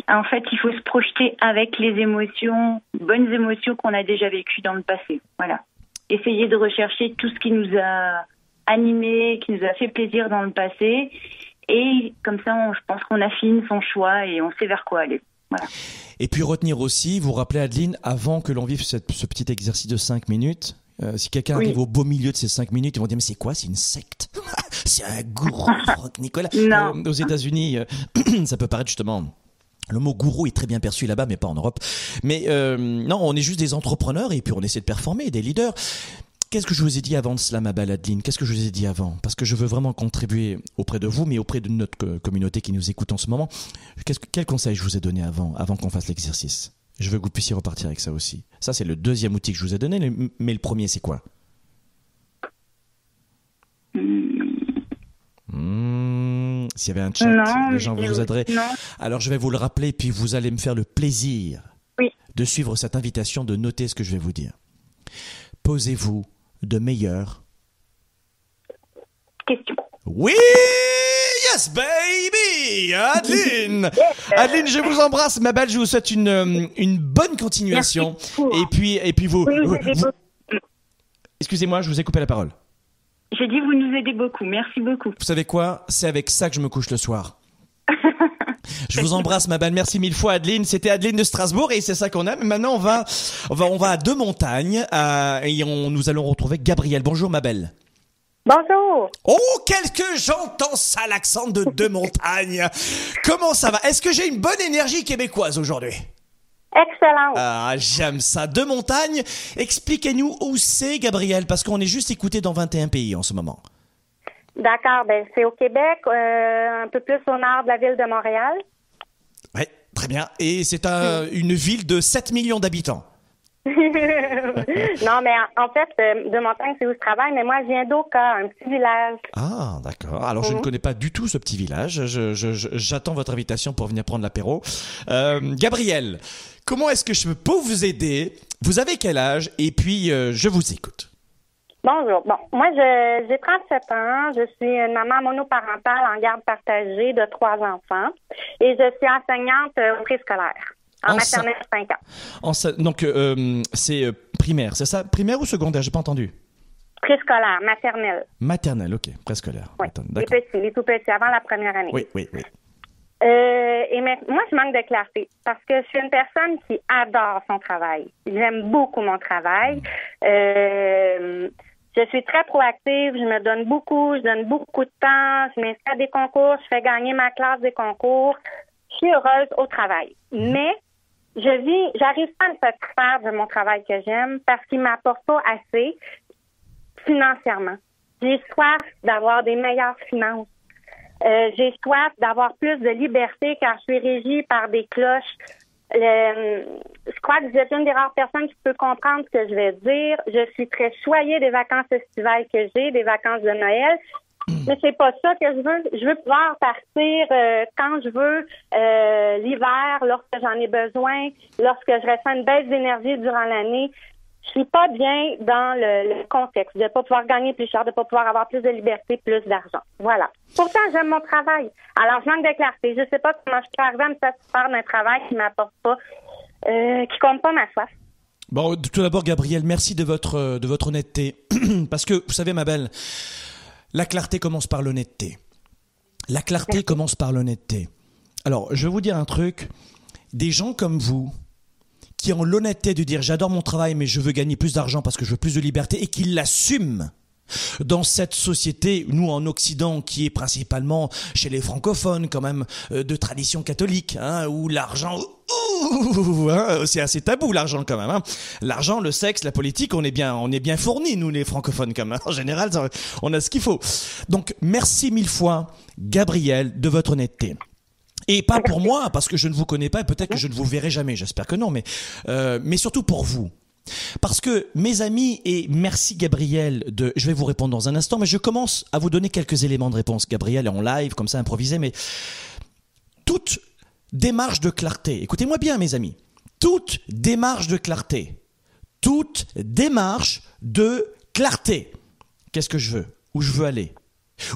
En fait, il faut se projeter avec les émotions, bonnes émotions qu'on a déjà vécues dans le passé. Voilà. Essayer de rechercher tout ce qui nous a animés, qui nous a fait plaisir dans le passé. Et comme ça, on- je pense qu'on affine son choix et on sait vers quoi aller. Voilà. Et puis retenir aussi, vous rappelez Adeline, avant que l'on vive cette- ce petit exercice de 5 minutes, euh, si quelqu'un Oui. arrive au beau milieu de ces 5 minutes, ils vont dire mais c'est quoi? C'est une secte? C'est un gourou, Nicolas. Non. Euh, aux États-Unis, euh, ça peut paraître justement. Le mot gourou est très bien perçu là-bas, mais pas en Europe. Mais non, on est juste des entrepreneurs et puis on essaie de performer, des leaders. Qu'est-ce que je vous ai dit avant de cela, ma belle Adeline Qu'est-ce que je vous ai dit avant? Parce que je veux vraiment contribuer auprès de vous, mais auprès de notre communauté qui nous écoute en ce moment. Quel conseil je vous ai donné avant, avant qu'on fasse l'exercice? Je veux que vous puissiez repartir avec ça aussi. Ça, c'est le deuxième outil que je vous ai donné, mais le premier, c'est quoi? Mmh. S'il y avait un chat, non, les gens vous aider. Alors, je vais vous le rappeler, puis vous allez me faire le plaisir de suivre cette invitation, de noter ce que je vais vous dire. Posez-vous de meilleures. Question. Oui, yes baby, Adeline. Adeline, je vous embrasse, ma belle. Je vous souhaite une euh, une bonne continuation. Merci. Et puis et puis vous. Vous. Excusez-moi, je vous ai coupé la parole. J'ai dit vous nous aidez beaucoup. Merci beaucoup. Vous savez quoi? C'est avec ça que je me couche le soir. Je vous embrasse, ma belle. Merci mille fois, Adeline. C'était Adeline de Strasbourg et c'est ça qu'on a. Mais maintenant, on va, on va, on va à deux montagnes euh, et on, nous allons retrouver Gabrielle. Bonjour, ma belle. Bonjour. Oh, quel que j'entends ça, l'accent de deux montagnes. Comment ça va? Est-ce que j'ai une bonne énergie québécoise aujourd'hui? Excellent. Ah, j'aime ça. Deux montagnes. Expliquez-nous où c'est, Gabrielle, parce qu'on est juste écouté dans 21 pays en ce moment. D'accord. Ben, c'est au Québec, euh, un peu plus au nord de la ville de Montréal. Ouais, très bien. Et c'est un- une ville de 7 millions d'habitants. non, mais en, fait, euh, de montagne, c'est où je travaille, mais moi, je viens d'Oka, un petit village. Ah, d'accord. Alors, je ne connais pas du tout ce petit village. J'attends votre invitation pour venir prendre l'apéro. Euh, Gabriel, comment est-ce que je peux vous aider? Vous avez quel âge? Et puis, euh, je vous écoute. Bonjour. Bon, moi, j'ai 37 ans. Je suis une maman monoparentale en garde partagée de trois enfants et je suis enseignante euh, au préscolaire, en Ense- maternelle 5 ans. En donc, euh, c'est euh, primaire, c'est ça? Primaire ou secondaire? J'ai pas entendu. Préscolaire, maternelle. Maternelle, ok. Prescolaire. Oui. Les petits, les tout petits, avant la première année. Oui, oui, oui. Euh, et mais, moi, je manque de clarté parce que je suis une personne qui adore son travail. J'aime beaucoup mon travail. Euh, je suis très proactive, je me donne beaucoup, je donne beaucoup de temps, je m'inscris à des concours, je fais gagner ma classe des concours. Je suis heureuse au travail. Mais je vis, j'arrive pas à me satisfaire de mon travail que j'aime parce qu'il m'apporte pas assez financièrement. J'ai soif d'avoir des meilleures finances. Euh, j'ai soif d'avoir plus de liberté car je suis régie par des cloches. Le- je crois que vous êtes une des rares personnes qui peut comprendre ce que je vais dire. Je suis très choyée des vacances estivales que j'ai, des vacances de Noël. Mais c'est pas ça que je veux. Je veux pouvoir partir euh, quand je veux, euh, l'hiver, lorsque j'en ai besoin, lorsque je ressens une baisse d'énergie durant l'année. Je suis pas bien dans le, le contexte de pas pouvoir gagner plus cher, de pas pouvoir avoir plus de liberté, plus d'argent. Voilà. Pourtant, j'aime mon travail. Alors, je manque de clarté. Je sais pas comment je peux arriver à me satisfaire d'un travail qui m'apporte pas, euh, qui compte pas ma soif. Bon, tout d'abord, Gabriel, merci de votre, euh, de votre honnêteté. Parce que, vous savez, ma belle, la clarté commence par l'honnêteté. La clarté commence par l'honnêteté. Alors, je vais vous dire un truc. Des gens comme vous, qui ont l'honnêteté de dire j'adore mon travail, mais je veux gagner plus d'argent parce que je veux plus de liberté, et qui l'assument dans cette société, nous en Occident, qui est principalement chez les francophones, quand même, euh, de tradition catholique, hein, où l'argent, hein, c'est assez tabou l'argent quand même. Hein. L'argent, le sexe, la politique, on est bien, on est bien fournis nous les francophones quand même. En général, on a ce qu'il faut. Donc merci mille fois, Gabriel, de votre honnêteté. Et pas pour moi, parce que je ne vous connais pas, et peut-être que je ne vous verrai jamais, j'espère que non, mais, euh, mais surtout pour vous. Parce que mes amis, et merci Gabriel, de, je vais vous répondre dans un instant, mais je commence à vous donner quelques éléments de réponse. Gabriel est en live, comme ça improvisé, mais toute démarche de clarté, écoutez-moi bien mes amis, toute démarche de clarté, toute démarche de clarté, qu'est-ce que je veux, où je veux aller,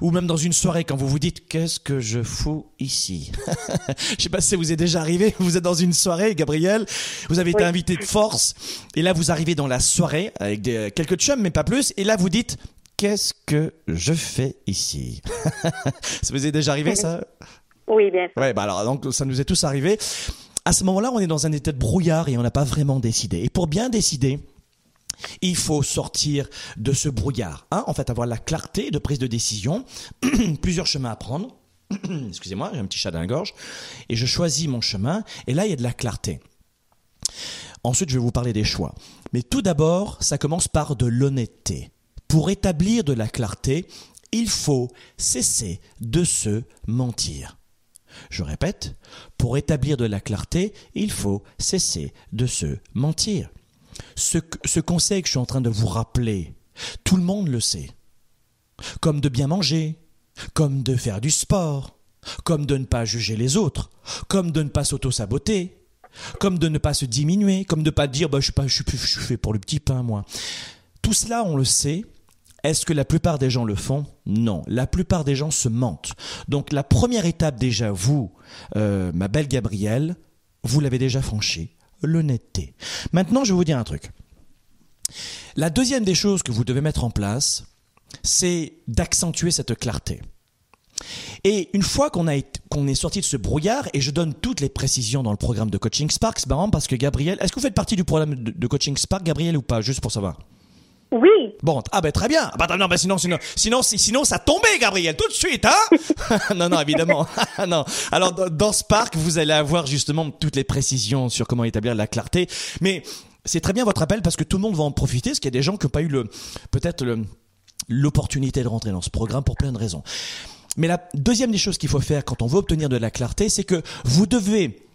ou même dans une soirée quand vous vous dites qu'est-ce que je fous ici? je sais pas si ça vous est déjà arrivé, vous êtes dans une soirée, Gabriel, vous avez été invité de force, et là vous arrivez dans la soirée avec des, quelques chums, mais pas plus, et là vous dites qu'est-ce que je fais ici? ça vous est déjà arrivé ça? Oui, bien sûr. Ouais, bah alors donc ça nous est tous arrivé. À ce moment-là, on est dans un état de brouillard et on n'a pas vraiment décidé. Et pour bien décider, il faut sortir de ce brouillard. Hein en fait, avoir la clarté de prise de décision, plusieurs chemins à prendre. Excusez-moi, j'ai un petit chat dans la gorge. Et je choisis mon chemin. Et là, il y a de la clarté. Ensuite, je vais vous parler des choix. Mais tout d'abord, ça commence par de l'honnêteté. Pour établir de la clarté, il faut cesser de se mentir. Je répète, pour établir de la clarté, il faut cesser de se mentir. Ce, conseil que je suis en train de vous rappeler, tout le monde le sait. Comme de bien manger, comme de faire du sport, comme de ne pas juger les autres, comme de ne pas s'auto-saboter, comme de ne pas se diminuer, comme de ne pas dire bah, je suis fait pour le petit pain, moi. Tout cela, on le sait. Est-ce que la plupart des gens le font? Non. La plupart des gens se mentent. Donc la première étape déjà, vous, euh, ma belle Gabrielle, vous l'avez déjà franchie. L'honnêteté. Maintenant, je vais vous dire un truc. La deuxième des choses que vous devez mettre en place, c'est d'accentuer cette clarté. Et une fois qu'on est sorti de ce brouillard, et je donne toutes les précisions dans le programme de Coaching Spark, c'est marrant parce que Gabriel, est-ce que vous faites partie du programme de, Coaching Spark, Gabriel, ou pas, juste pour savoir? Oui. Bon, ah ben très bien. Ah bah non, bah sinon, sinon, sinon, sinon, ça tombait, Gabriel, tout de suite, hein Non, non, évidemment. non. Alors dans, Spark, vous allez avoir justement toutes les précisions sur comment établir la clarté. Mais c'est très bien votre appel parce que tout le monde va en profiter, parce qu'il y a des gens qui n'ont pas eu le, peut-être l'opportunité de rentrer dans ce programme pour plein de raisons. Mais la deuxième des choses qu'il faut faire quand on veut obtenir de la clarté, c'est que vous devez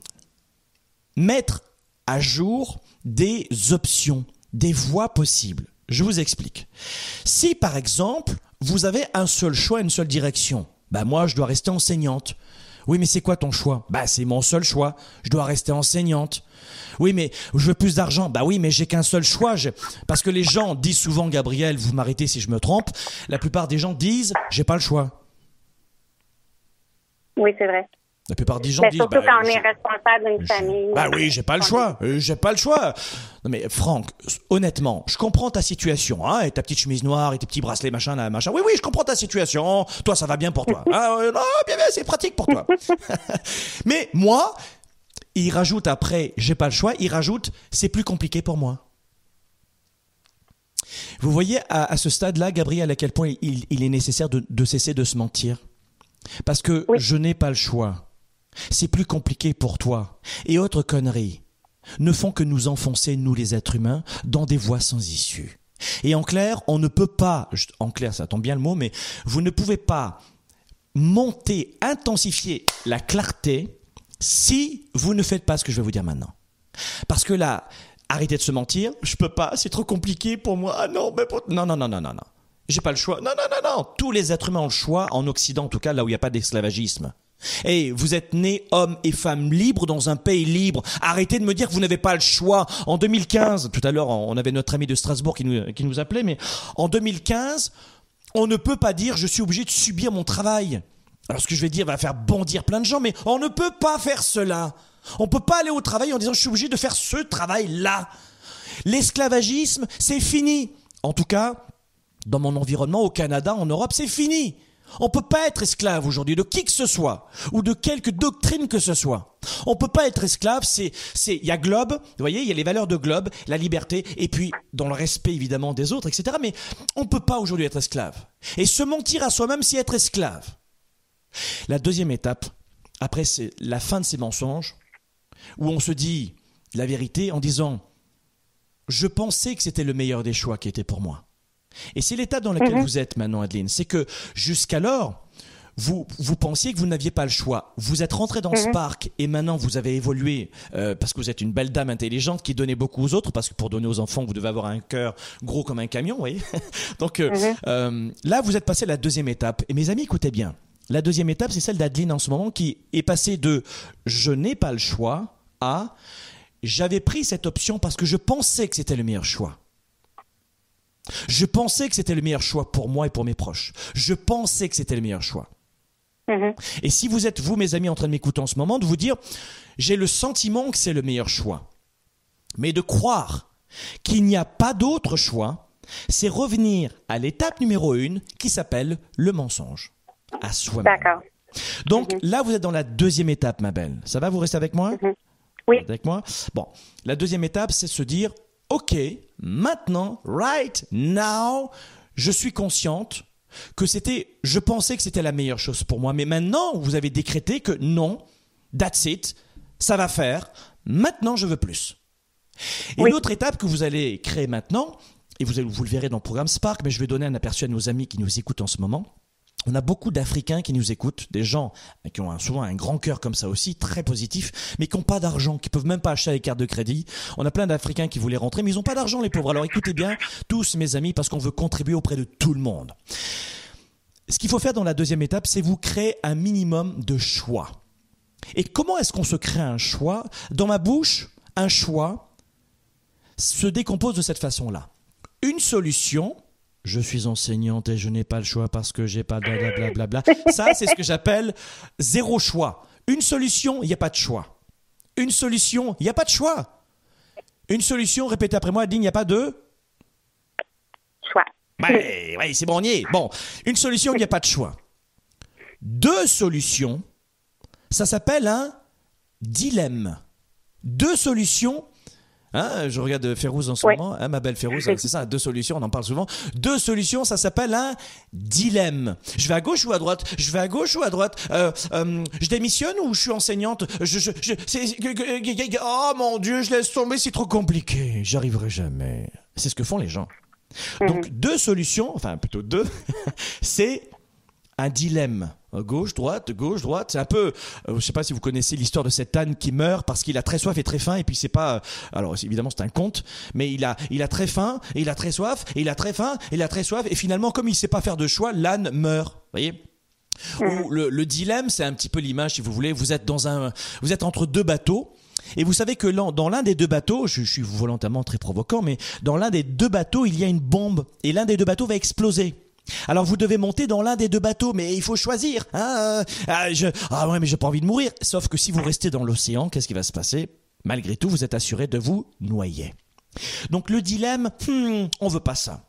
mettre à jour des options, des voies possibles. Je vous explique. Si par exemple, vous avez un seul choix, une seule direction, bah moi je dois rester enseignante. Oui, mais c'est quoi ton choix? Bah c'est mon seul choix. Je dois rester enseignante. Oui, mais je veux plus d'argent. Bah oui, mais j'ai qu'un seul choix. Parce que les gens disent souvent, Gabriel, vous m'arrêtez si je me trompe. La plupart des gens disent, j'ai pas le choix. Oui, c'est vrai. La plupart des gens Mais disent. Surtout bah, quand on est responsable d'une famille. Bah oui, j'ai pas le choix. Euh, j'ai pas le choix. Non mais Franck, honnêtement, je comprends ta situation, hein, et ta petite chemise noire et tes petits bracelets machin là, machin. Oui, oui, je comprends ta situation. Toi, ça va bien pour toi. ah bien, bien, c'est pratique pour toi. mais moi, il rajoute après, j'ai pas le choix. Il rajoute, c'est plus compliqué pour moi. Vous voyez à, ce stade-là, Gabriel, à quel point il, est nécessaire de cesser de se mentir? Parce que je n'ai pas le choix. C'est plus compliqué pour toi. Et autres conneries ne font que nous enfoncer, nous les êtres humains, dans des voies sans issue. Et en clair, on ne peut pas, en clair ça tombe bien le mot, mais vous ne pouvez pas monter, intensifier la clarté si vous ne faites pas ce que je vais vous dire maintenant. Parce que là, arrêtez de se mentir, je peux pas, c'est trop compliqué pour moi. Ah non, mais non, non, non, non, non, non. J'ai pas le choix. Non, non, non, non. Tous les êtres humains ont le choix, en Occident en tout cas, là où il n'y a pas d'esclavagisme. Et vous êtes nés hommes et femmes libres dans un pays libre. Arrêtez de me dire que vous n'avez pas le choix. En 2015, tout à l'heure, on avait notre ami de Strasbourg qui nous, qui nous appelait, mais en 2015, on ne peut pas dire je suis obligé de subir mon travail. Alors ce que je vais dire va faire bondir plein de gens, mais on ne peut pas faire cela. On ne peut pas aller au travail en disant je suis obligé de faire ce travail-là. L'esclavagisme, c'est fini. En tout cas, dans mon environnement, au Canada, en Europe, c'est fini. On peut pas être esclave aujourd'hui de qui que ce soit ou de quelque doctrine que ce soit. On peut pas être esclave. C'est, c'est, il y a globe. Vous voyez, il y a les valeurs de globe, la liberté, et puis dans le respect évidemment des autres, etc. Mais on peut pas aujourd'hui être esclave. Et se mentir à soi-même, c'est être esclave. La deuxième étape, après, c'est la fin de ces mensonges, où on se dit la vérité en disant, je pensais que c'était le meilleur des choix qui était pour moi. Et c'est l'étape dans laquelle mhm. vous êtes maintenant, Adeline. C'est que jusqu'alors, vous, vous pensiez que vous n'aviez pas le choix. Vous êtes rentré dans ce mhm. parc et maintenant vous avez évolué euh, parce que vous êtes une belle dame intelligente qui donnait beaucoup aux autres parce que pour donner aux enfants, vous devez avoir un cœur gros comme un camion, vous voyez. Donc euh, mhm. euh, là, vous êtes passé à la deuxième étape. Et mes amis, écoutez bien. La deuxième étape, c'est celle d'Adeline en ce moment qui est passée de je n'ai pas le choix à j'avais pris cette option parce que je pensais que c'était le meilleur choix. Je pensais que c'était le meilleur choix pour moi et pour mes proches. Je pensais que c'était le meilleur choix. Mhm. Et si vous êtes, vous, mes amis, en train de m'écouter en ce moment, de vous dire, j'ai le sentiment que c'est le meilleur choix. Mais de croire qu'il n'y a pas d'autre choix, c'est revenir à l'étape numéro une qui s'appelle le mensonge à soi-même. D'accord. Donc mhm. là, vous êtes dans la deuxième étape, ma belle. Ça va, vous restez avec moi? Mhm. Oui. Avec moi? Bon, la deuxième étape, c'est se dire, OK, maintenant, right now, je suis consciente que c'était, je pensais que c'était la meilleure chose pour moi, mais maintenant, vous avez décrété que non, that's it, ça va faire, maintenant je veux plus. Et l'autre étape que vous allez créer maintenant, et vous, vous le verrez dans le programme Spark, mais je vais donner un aperçu à nos amis qui nous écoutent en ce moment, on a beaucoup d'Africains qui nous écoutent, des gens qui ont souvent un grand cœur comme ça aussi, très positif, mais qui n'ont pas d'argent, qui peuvent même pas acheter les cartes de crédit. On a plein d'Africains qui voulaient rentrer, mais ils n'ont pas d'argent, les pauvres. Alors écoutez bien, tous mes amis, parce qu'on veut contribuer auprès de tout le monde. ce qu'il faut faire dans la deuxième étape, c'est vous créer un minimum de choix. Et comment est-ce qu'on se crée un choix? Dans ma bouche, un choix se décompose de cette façon-là. Une solution, je suis enseignante et je n'ai pas le choix parce que j'ai pas blablabla. Bla, Ça, c'est ce que j'appelle zéro choix. Une solution, il n'y a pas de choix. Une solution, il n'y a pas de choix. Une solution, répétez après moi, il n'y a pas de choix. Ouais, ouais, c'est bon, on y est. Bon, une solution, il n'y a pas de choix. Deux solutions, ça s'appelle un dilemme. Deux solutions, Hein, je regarde Férouz en ce moment, hein, ma belle Férouz, c'est ça, deux solutions, on en parle souvent. Deux solutions, ça s'appelle un dilemme. Je vais à gauche ou à droite? Je vais à gauche ou à droite? Euh, euh, Je démissionne ou je suis enseignante? Je, je, je Oh mon Dieu, je laisse tomber, c'est trop compliqué. J'arriverai jamais. C'est ce que font les gens. Mhm. Donc deux solutions, enfin plutôt deux, c'est un dilemme. Gauche, droite, gauche, droite. C'est un peu, euh, je sais pas si vous connaissez l'histoire de cet âne qui meurt parce qu'il a très soif et très faim et puis c'est pas, alors évidemment c'est un conte, mais il a, il a très faim et il a très soif et il a très faim et il a très soif et finalement comme il sait pas faire de choix, l'âne meurt. Vous voyez le, le dilemme, c'est un petit peu l'image si vous voulez. Vous êtes dans un, vous êtes entre deux bateaux. Et vous savez que dans l'un des deux bateaux, je, je suis volontairement très provoquant, mais dans l'un des deux bateaux, il y a une bombe et l'un des deux bateaux va exploser. Alors vous devez monter dans l'un des deux bateaux, mais il faut choisir. Hein ah, ah ouais, mais j'ai pas envie de mourir. Sauf que si vous restez dans l'océan, qu'est-ce qui va se passer? Malgré tout, vous êtes assuré de vous noyer. Donc le dilemme, hmm, on veut pas ça.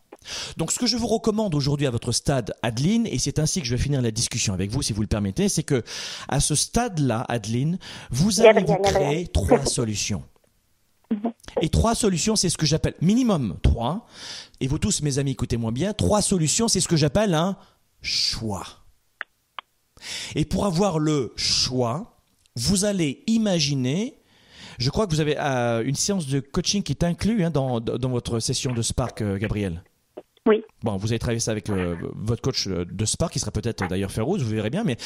Donc ce que je vous recommande aujourd'hui à votre stade, Adeline, et c'est ainsi que je vais finir la discussion avec vous, si vous le permettez, c'est que à ce stade-là, Adeline, vous allez vous créer trois solutions. Et trois solutions, c'est ce que j'appelle minimum trois. Et vous tous, mes amis, écoutez-moi bien. Trois solutions, c'est ce que j'appelle un choix. Et pour avoir le choix, vous allez imaginer. Je crois que vous avez euh, une séance de coaching qui est inclue hein, dans, votre session de Spark, euh, Gabriel. Oui. Bon, vous allez travailler ça avec euh, votre coach de Spark, qui sera peut-être d'ailleurs Féroce, vous verrez bien, mais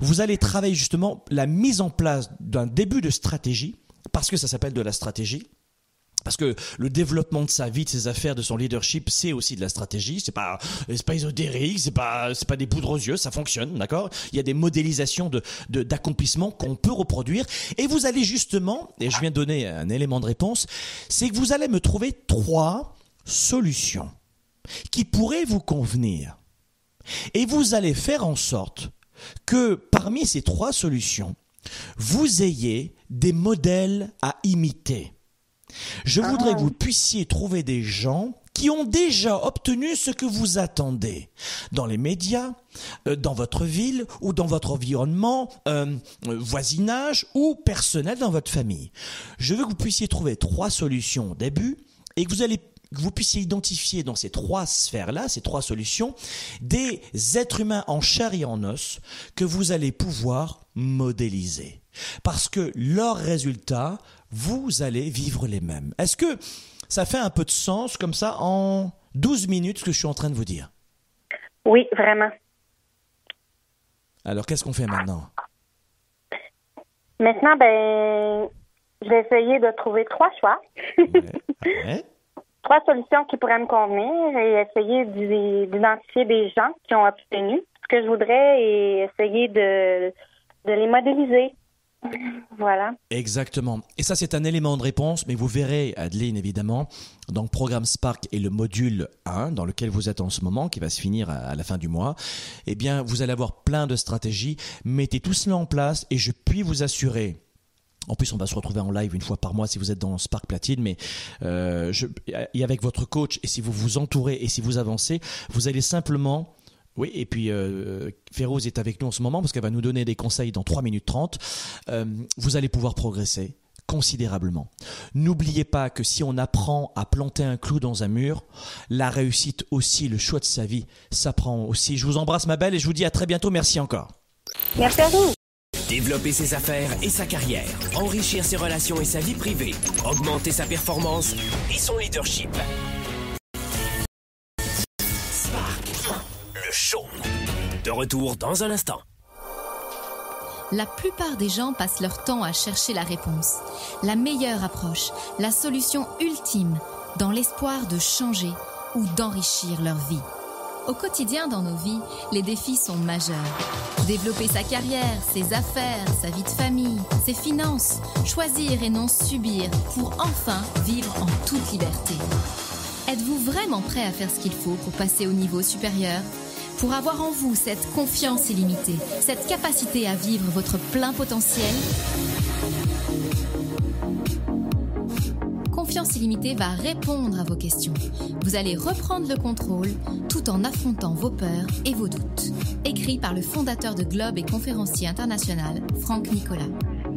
vous allez travailler justement la mise en place d'un début de stratégie, parce que ça s'appelle de la stratégie, parce que le développement de sa vie, de ses affaires, de son leadership, c'est aussi de la stratégie. C'est pas, c'est pas ésotérique, c'est pas, c'est pas des poudres aux yeux, ça fonctionne, d'accord? Il y a des modélisations de, d'accomplissement qu'on peut reproduire. Et vous allez justement, et je viens de donner un élément de réponse, c'est que vous allez me trouver trois solutions qui pourraient vous convenir. Et vous allez faire en sorte que parmi ces trois solutions, vous ayez des modèles à imiter. Je ah. voudrais que vous puissiez trouver des gens qui ont déjà obtenu ce que vous attendez dans les médias, euh, dans votre ville ou dans votre environnement, euh, voisinage ou personnel dans votre famille. Je veux que vous puissiez trouver trois solutions au début et que vous allez que vous puissiez identifier dans ces trois sphères-là, ces trois solutions, des êtres humains en chair et en os que vous allez pouvoir modéliser. Parce que leurs résultats vous allez vivre les mêmes. Est-ce que ça fait un peu de sens comme ça en 12 minutes ce que je suis en train de vous dire? Oui, vraiment. Alors, qu'est-ce qu'on fait maintenant? Maintenant, ben, je vais essayer de trouver trois choix. trois solutions qui pourraient me convenir et essayer d'identifier des gens qui ont obtenu ce que je voudrais et essayer de, de les modéliser. Voilà. Exactement. Et ça, c'est un élément de réponse, mais vous verrez, Adeline, évidemment, le programme Spark et le module 1, dans lequel vous êtes en ce moment, qui va se finir à la fin du mois, eh bien, vous allez avoir plein de stratégies. Mettez tout cela en place et je puis vous assurer en plus, on va se retrouver en live une fois par mois si vous êtes dans Spark Platine, mais euh, avec votre coach, et si vous vous entourez et si vous avancez, vous allez simplement oui, et puis euh, Féroze est avec nous en ce moment parce qu'elle va nous donner des conseils dans 3 minutes 30. Euh, vous allez pouvoir progresser considérablement. N'oubliez pas que si on apprend à planter un clou dans un mur, la réussite aussi, le choix de sa vie, s'apprend aussi. Je vous embrasse ma belle et je vous dis à très bientôt. Merci encore. Merci à vous. Développer ses affaires et sa carrière, enrichir ses relations et sa vie privée, augmenter sa performance et son leadership. De retour dans un instant. La plupart des gens passent leur temps à chercher la réponse, la meilleure approche, la solution ultime, dans l'espoir de changer ou d'enrichir leur vie. Au quotidien dans nos vies, les défis sont majeurs. Développer sa carrière, ses affaires, sa vie de famille, ses finances, choisir et non subir pour enfin vivre en toute liberté. Êtes-vous vraiment prêt à faire ce qu'il faut pour passer au niveau supérieur? Pour avoir en vous cette confiance illimitée, cette capacité à vivre votre plein potentiel? Confiance illimitée va répondre à vos questions. Vous allez reprendre le contrôle tout en affrontant vos peurs et vos doutes. Écrit par le fondateur de Globe et conférencier international, Franck Nicolas.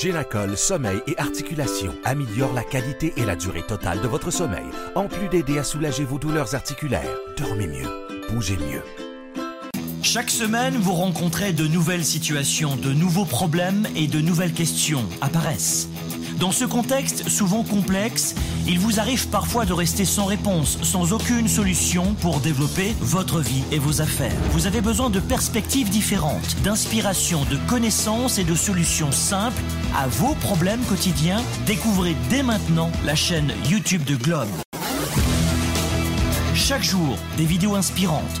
Génacol Sommeil et Articulation améliore la qualité et la durée totale de votre sommeil, en plus d'aider à soulager vos douleurs articulaires. Dormez mieux, bougez mieux. Chaque semaine, vous rencontrez de nouvelles situations, de nouveaux problèmes et de nouvelles questions apparaissent. Dans ce contexte souvent complexe, il vous arrive parfois de rester sans réponse, sans aucune solution pour développer votre vie et vos affaires. Vous avez besoin de perspectives différentes, d'inspiration, de connaissances et de solutions simples à vos problèmes quotidiens. Découvrez dès maintenant la chaîne YouTube de Globe. Chaque jour, des vidéos inspirantes.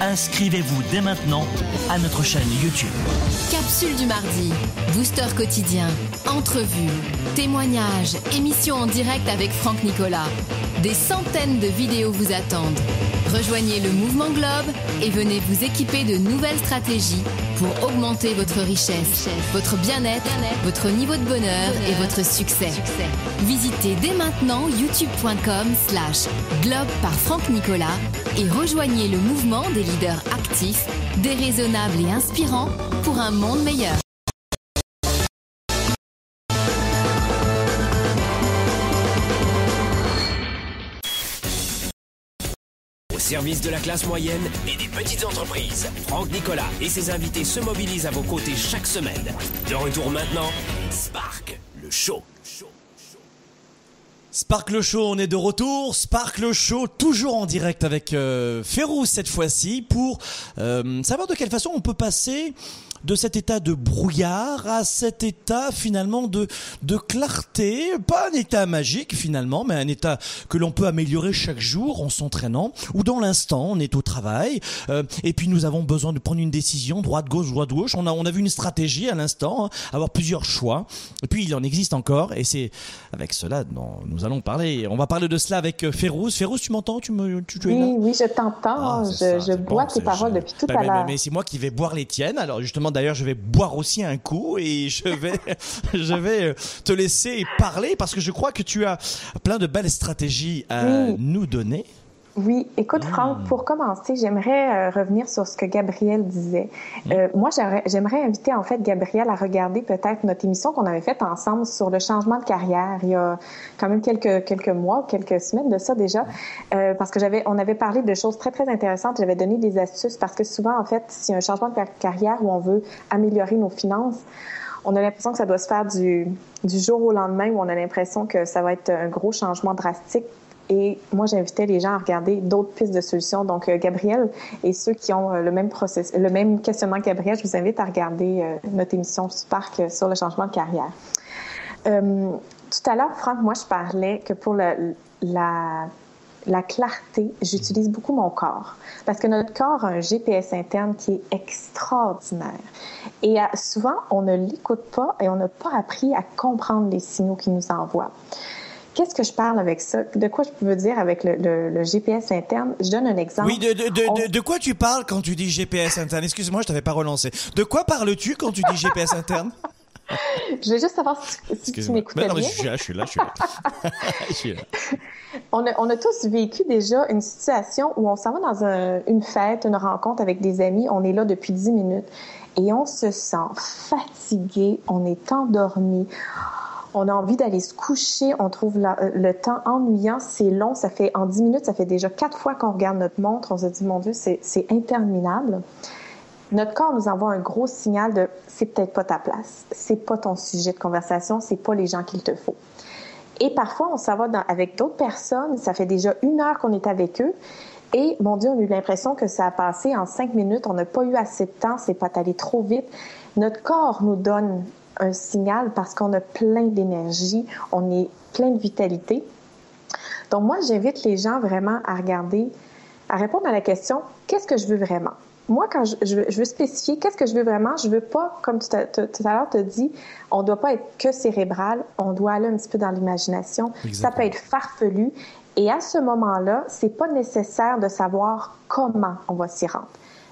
Inscrivez-vous dès maintenant à notre chaîne YouTube. Capsule du mardi, booster quotidien, entrevue, témoignages, émission en direct avec Franck Nicolas. Des centaines de vidéos vous attendent. Rejoignez le mouvement Globe et venez vous équiper de nouvelles stratégies pour augmenter votre richesse, votre bien-être, votre niveau de bonheur et votre succès. Visitez dès maintenant youtube.com slash globe par Franck Nicolas et rejoignez le mouvement des leaders actifs, déraisonnables et inspirants pour un monde meilleur. Au service de la classe moyenne et des petites entreprises, Franck Nicolas et ses invités se mobilisent à vos côtés chaque semaine. De retour maintenant, Spark, le show. Sparkle Show, on est de retour. Sparkle Show, toujours en direct avec euh, cette fois-ci pour euh, savoir de quelle façon on peut passer de cet état de brouillard à cet état finalement de de clarté, pas un état magique finalement, mais un état que l'on peut améliorer chaque jour en s'entraînant ou dans l'instant, on est au travail euh, et puis nous avons besoin de prendre une décision droite gauche droite gauche. On a on a vu une stratégie à l'instant, hein, avoir plusieurs choix. Et puis il en existe encore et c'est avec cela dont nous allons parler. On va parler de cela avec Férouz. Férouz, tu m'entends? Tu me tu, tu es Oui, là? oui, je t'entends. Ah, je ça, je c'est bois bon, tes paroles je- depuis tout Bah, à mais- l'heure. Mais c'est moi qui vais boire les tiennes. Alors justement, d'ailleurs, je vais boire aussi un coup et je vais, je vais euh, te laisser parler parce que je crois que tu as plein de belles stratégies à Oui. nous donner. Oui, écoute Hmm. Franck, pour commencer, j'aimerais euh, revenir sur ce que Gabriel disait. Euh, moi, j'aimerais- inviter en fait Gabriel à regarder peut-être notre émission qu'on avait faite ensemble sur le changement de carrière il y a quand même quelques quelques mois, quelques semaines de ça déjà, euh, parce que j'avais on avait parlé de choses très très intéressantes. J'avais donné des astuces parce que souvent en fait, s'il y a un changement de car- carrière où on veut améliorer nos finances, on a l'impression que ça doit se faire du, du jour au lendemain, où on a l'impression que ça va être un gros changement drastique. Et moi, j'invitais les gens à regarder d'autres pistes de solutions. Donc, euh, Gabriel et ceux qui ont euh, le même process, le même questionnement que Gabriel, je vous invite à regarder euh, notre émission Spark sur le changement de carrière. Tout à l'heure, Franck, moi, je parlais que pour la la clarté, j'utilise beaucoup mon corps. Parce que notre corps a un GPS interne qui est extraordinaire. Et souvent, on ne l'écoute pas et on n'a pas appris à comprendre les signaux qu'il nous envoie. Qu'est-ce que je parle avec ça? De quoi je peux dire avec le, GPS interne? Je donne un exemple. Oui, de, de, de, de, quoi tu parles quand tu dis GPS interne? Excuse-moi, je t'avais pas relancé. De quoi parles-tu quand tu dis GPS interne? je veux juste savoir si, tu m'écoutes bien. je suis là, je suis là. Je suis là. On, a, on a, tous vécu déjà une situation où on s'en va dans un, une fête, une rencontre avec des amis, on est là depuis 10 minutes et on se sent fatigué, on est endormi on a envie d'aller se coucher, on trouve euh, le temps ennuyant, c'est long, ça fait en 10 minutes, ça fait déjà quatre fois qu'on regarde notre montre, on se dit mon Dieu, c'est interminable. Notre corps nous envoie un gros signal de c'est peut-être pas ta place, c'est pas ton sujet de conversation, c'est pas les gens qu'il te faut. Et parfois, on s'en va avec d'autres personnes, ça fait déjà une heure qu'on est avec eux, et mon Dieu, on a eu l'impression que ça a passé en cinq minutes, on n'a pas eu assez de temps, c'est pas allé trop vite. Notre corps nous donne un signal parce qu'on a plein d'énergie, on est plein de vitalité. Donc moi, j'invite les gens vraiment à regarder, à répondre à la question, qu'est-ce que je veux vraiment? Moi, quand je, veux, spécifier qu'est-ce que je veux vraiment, je veux pas, comme tout à, l'heure te dit, on doit pas être que cérébral, on doit aller un petit peu dans l'imagination. Ça peut être farfelu. Et à ce moment-là, c'est pas nécessaire de savoir comment on va s'y rendre.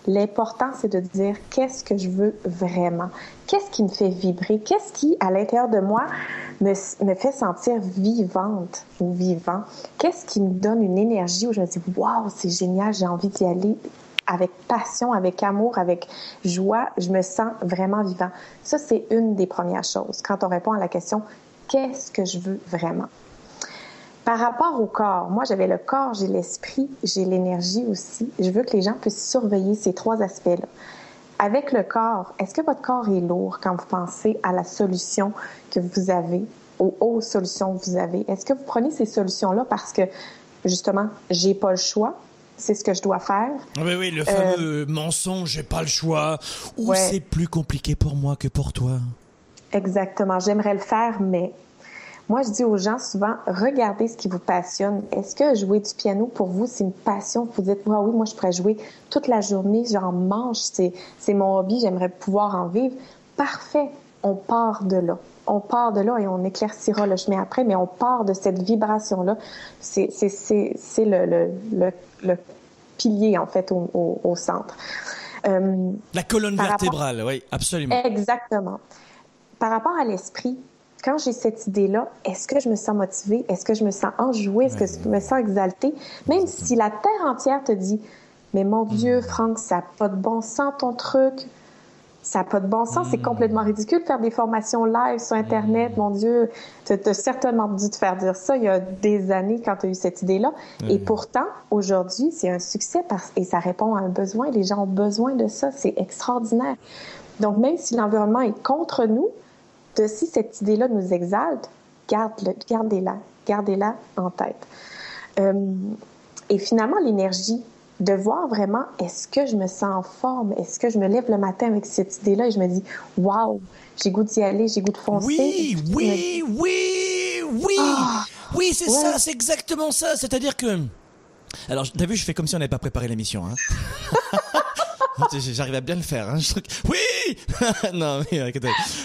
L'important, c'est de dire qu'est-ce que je veux vraiment, qu'est-ce qui me fait vibrer, qu'est-ce qui, à l'intérieur de moi, me, fait sentir vivante ou vivant, qu'est-ce qui me donne une énergie où je me dis, waouh, c'est génial, j'ai envie d'y aller avec passion, avec amour, avec joie, je me sens vraiment vivant. Ça, c'est une des premières choses quand on répond à la question, qu'est-ce que je veux vraiment? Par rapport au corps, moi j'avais le corps, j'ai l'esprit, j'ai l'énergie aussi. Je veux que les gens puissent surveiller ces trois aspects-là. Avec le corps, est-ce que votre corps est lourd quand vous pensez à la solution que vous avez, aux, aux solutions que vous avez? Est-ce que vous prenez ces solutions-là parce que justement, j'ai pas le choix, c'est ce que je dois faire? Ah oui, oui, le fameux euh, mensonge, j'ai pas le choix, ou c'est plus compliqué pour moi que pour toi? Exactement, j'aimerais le faire, mais moi, je dis aux gens souvent, regardez ce qui vous passionne. Est-ce que jouer du piano pour vous, c'est une passion? Vous dites, oui, moi, je pourrais jouer toute la journée, j'en mange, c'est, c'est mon hobby, j'aimerais pouvoir en vivre. Parfait, on part de là. On part de là et on éclaircira le chemin après, mais on part de cette vibration-là. C'est, c'est, c'est, c'est le, le, le, le, pilier, en fait, au, au, centre. Euh, la colonne vertébrale, oui, absolument. Exactement. Par rapport à l'esprit, quand j'ai cette idée-là, est-ce que je me sens motivée? Est-ce que je me sens enjouée? Est-ce que je me sens exaltée? Même si la terre entière te dit, mais mon Dieu, hmm. Franck, ça n'a pas de bon sens ton truc. Ça n'a pas de bon sens. C'est hmm. complètement ridicule de faire des formations live sur Internet. Hmm. Mon Dieu, tu as certainement dû te faire dire ça il y a des années quand tu as eu cette idée-là. Et pourtant, aujourd'hui, c'est un succès parce, et ça répond à un besoin. Les gens ont besoin de ça. C'est extraordinaire. Donc, même si l'environnement est contre nous, de si cette idée-là nous exalte, garde gardez-la, gardez-la en tête. Euh, et finalement, l'énergie, de voir vraiment, est-ce que je me sens en forme? Est-ce que je me lève le matin avec cette idée-là et je me dis, waouh, j'ai goût d'y aller, j'ai goût de foncer? Oui, oui, oui, oui, ah! oui, c'est ça, c'est exactement ça. C'est-à-dire que, alors, t'as vu, je fais comme si on n'avait pas préparé l'émission. Hein J'arrive à bien le faire. Hein. Oui Non mais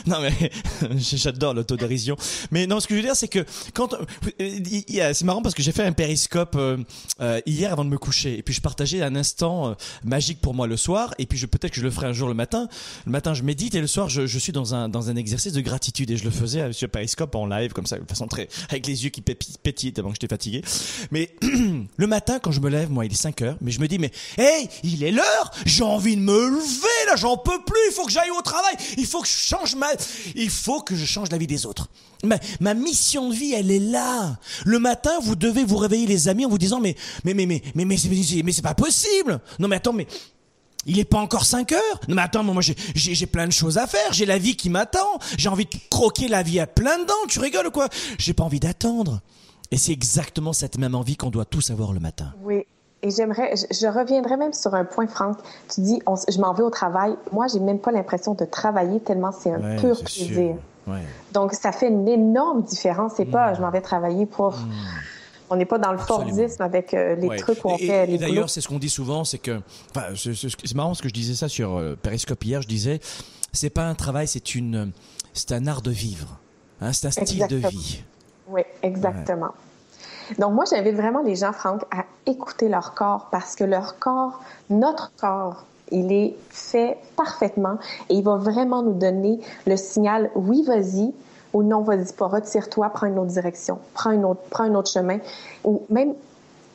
non mais j'adore l'autodérision. Mais non, ce que je veux dire, c'est que quand euh, c'est marrant parce que j'ai fait un périscope euh, euh, hier avant de me coucher et puis je partageais un instant magique pour moi le soir et puis je peut-être que je le ferai un jour le matin. Le matin, je médite et le soir, je, je suis dans un dans un exercice de gratitude et je le faisais sur périscope en live comme ça, de façon très avec les yeux qui pétillent tellement que j'étais fatigué. Mais le matin, quand je me lève, moi, il est 5 heures, mais je me dis mais hey, il est l'heure, j'en envie de me lever, là, j'en peux plus, il faut que j'aille au travail, il faut que je change ma, il faut que je change la vie des autres. Mais ma mission de vie, elle est là. Le matin, vous devez vous réveiller les amis en vous disant, mais, mais, mais, mais, mais, mais, mais c'est pas possible. Non, mais attends, mais, il est pas encore 5 heures Non mais attends, moi j'ai plein de choses à faire, j'ai la vie qui m'attend, j'ai envie de croquer la vie à plein dents, tu rigoles ou quoi? J'ai pas envie d'attendre. Et c'est exactement cette même envie qu'on doit tous avoir le matin. Oui, et j'aimerais, je, reviendrai même sur un point, Franck. Tu dis, je m'en vais au travail. Moi, j'ai même pas l'impression de travailler tellement c'est un pur plaisir. Donc, ça fait une énorme différence. C'est pas, mm. je m'en vais travailler pour. Mm. On n'est pas dans le Fordisme avec euh, les trucs où on fait les Et d'ailleurs, c'est ce qu'on dit souvent, c'est que, enfin, c'est marrant parce que je disais ça sur euh, Periscope hier. Je disais, c'est pas un travail, c'est une, c'est un art de vivre. Hein, c'est un style de vie. Oui, exactement. Donc moi, j'invite vraiment les gens, Franck, à écouter leur corps parce que leur corps, notre corps, il est fait parfaitement et il va vraiment nous donner le signal oui, vas-y ou non, vas-y pas, retire-toi, prends une autre direction, prends, une autre, prends un autre chemin. Ou même,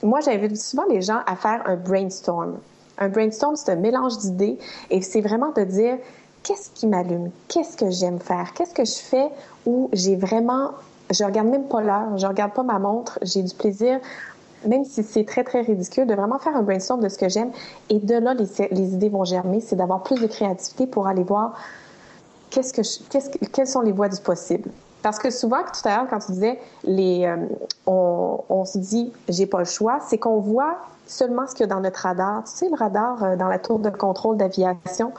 moi, j'invite souvent les gens à faire un brainstorm. Un brainstorm, c'est un mélange d'idées et c'est vraiment de dire qu'est-ce qui m'allume, qu'est-ce que j'aime faire, qu'est-ce que je fais où j'ai vraiment, je regarde même pas l'heure, je regarde pas ma montre, j'ai du plaisir même si c'est très, très ridicule, de vraiment faire un brainstorm de ce que j'aime. Et de là, les, idées vont germer. C'est d'avoir plus de créativité pour aller voir qu'est-ce que, qu'est-ce quelles sont les voies du possible. Parce que souvent, tout à l'heure, quand tu disais, les, euh, on, on, se dit, j'ai pas le choix, c'est qu'on voit seulement ce qu'il y a dans notre radar. Tu sais, le radar euh, dans la tour de contrôle d'aviation,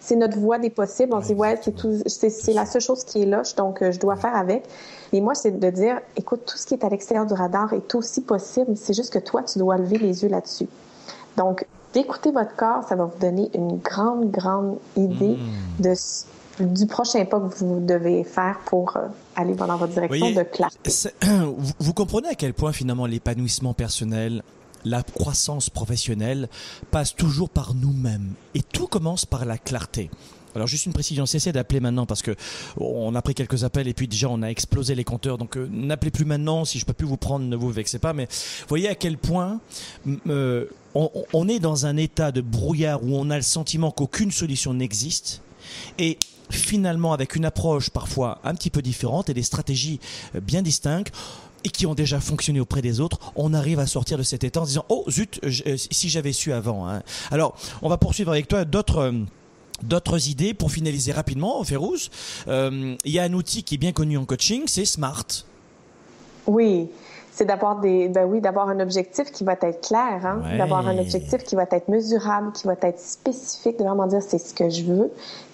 c'est notre voie des possibles. On se dit, ouais, c'est tout, c'est la seule chose qui est là, donc euh, je dois faire avec. Et moi, c'est de dire, écoute, tout ce qui est à l'extérieur du radar est aussi possible. C'est juste que toi, tu dois lever les yeux là-dessus. Donc, d'écouter votre corps, ça va vous donner une grande, grande idée hmm. de du prochain pas que vous devez faire pour euh, aller dans votre direction de clarté. Vous, vous comprenez à quel point finalement l'épanouissement personnel la croissance professionnelle passe toujours par nous-mêmes et tout commence par la clarté. Alors juste une précision, cessez d'appeler maintenant parce que on a pris quelques appels et puis déjà on a explosé les compteurs. Donc euh, n'appelez plus maintenant. Si je peux plus vous prendre, ne vous vexez pas. Mais voyez à quel point euh, on, est dans un état de brouillard où on a le sentiment qu'aucune solution n'existe. Et finalement, avec une approche parfois un petit peu différente et des stratégies euh, bien distinctes, et qui ont déjà fonctionné auprès des autres, on arrive à sortir de cet état en disant oh zut si j'avais su avant. Hein. Alors on va poursuivre avec toi d'autres D'autres idées pour finaliser rapidement, Férouz. Euh, il y a un outil qui est bien connu en coaching, c'est Smart. Oui, c'est d'avoir des, ben oui, d'avoir un objectif qui va être clair, hein? d'avoir un objectif qui va être mesurable, qui va être spécifique, de vraiment dire c'est ce que je veux,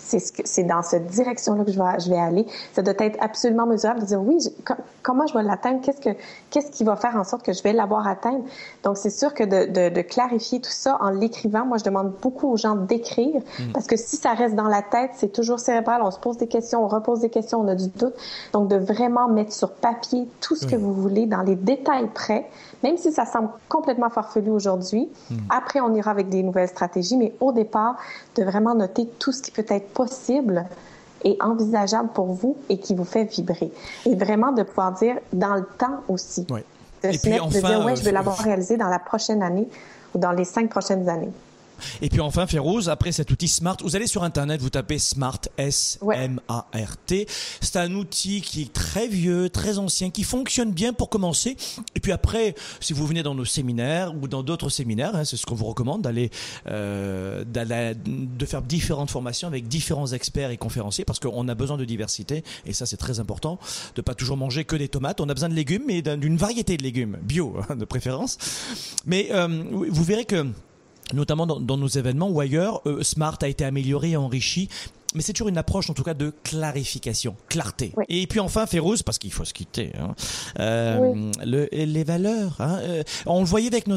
c'est ce que, c'est dans cette direction-là que je vais, je vais aller. Ça doit être absolument mesurable de dire oui, comment je vais l'atteindre, qu'est-ce que, qu'est-ce qui va faire en sorte que je vais l'avoir atteindre. Donc c'est sûr que de, de, de, clarifier tout ça en l'écrivant, moi je demande beaucoup aux gens d'écrire mm. parce que si ça reste dans la tête, c'est toujours cérébral. On se pose des questions, on repose des questions, on a du doute. Donc de vraiment mettre sur papier tout ce que vous voulez dans les détails près, même si ça semble complètement farfelu aujourd'hui. Mm. Après on ira avec des nouvelles stratégies, mais au départ de vraiment noter tout ce qui peut être possible et envisageable pour vous et qui vous fait vibrer. Et vraiment de pouvoir dire dans le temps aussi. Oui. De se mettre, de dire, ouais, je vais euh, l'avoir réalisé dans la prochaine année ou dans les cinq prochaines années. Et puis enfin, Férouz, après cet outil Smart, vous allez sur Internet, vous tapez Smart, S-M-A-R-T. C'est un outil qui est très vieux, très ancien, qui fonctionne bien pour commencer. Et puis après, si vous venez dans nos séminaires ou dans d'autres séminaires, hein, c'est ce qu'on vous recommande, d'aller, euh, de faire différentes formations avec différents experts et conférenciers, parce qu'on a besoin de diversité, et ça c'est très important, de pas toujours manger que des tomates. On a besoin de légumes, mais d'une variété de légumes, bio hein, de préférence. Mais euh, vous verrez que notamment dans, nos événements ou ailleurs, euh, Smart a été amélioré et enrichi. Mais c'est toujours une approche, en tout cas, de clarification, clarté. Et puis enfin, Férouz, parce qu'il faut se quitter, hein, euh, le, les valeurs. Hein, euh, on le voyait avec, nos,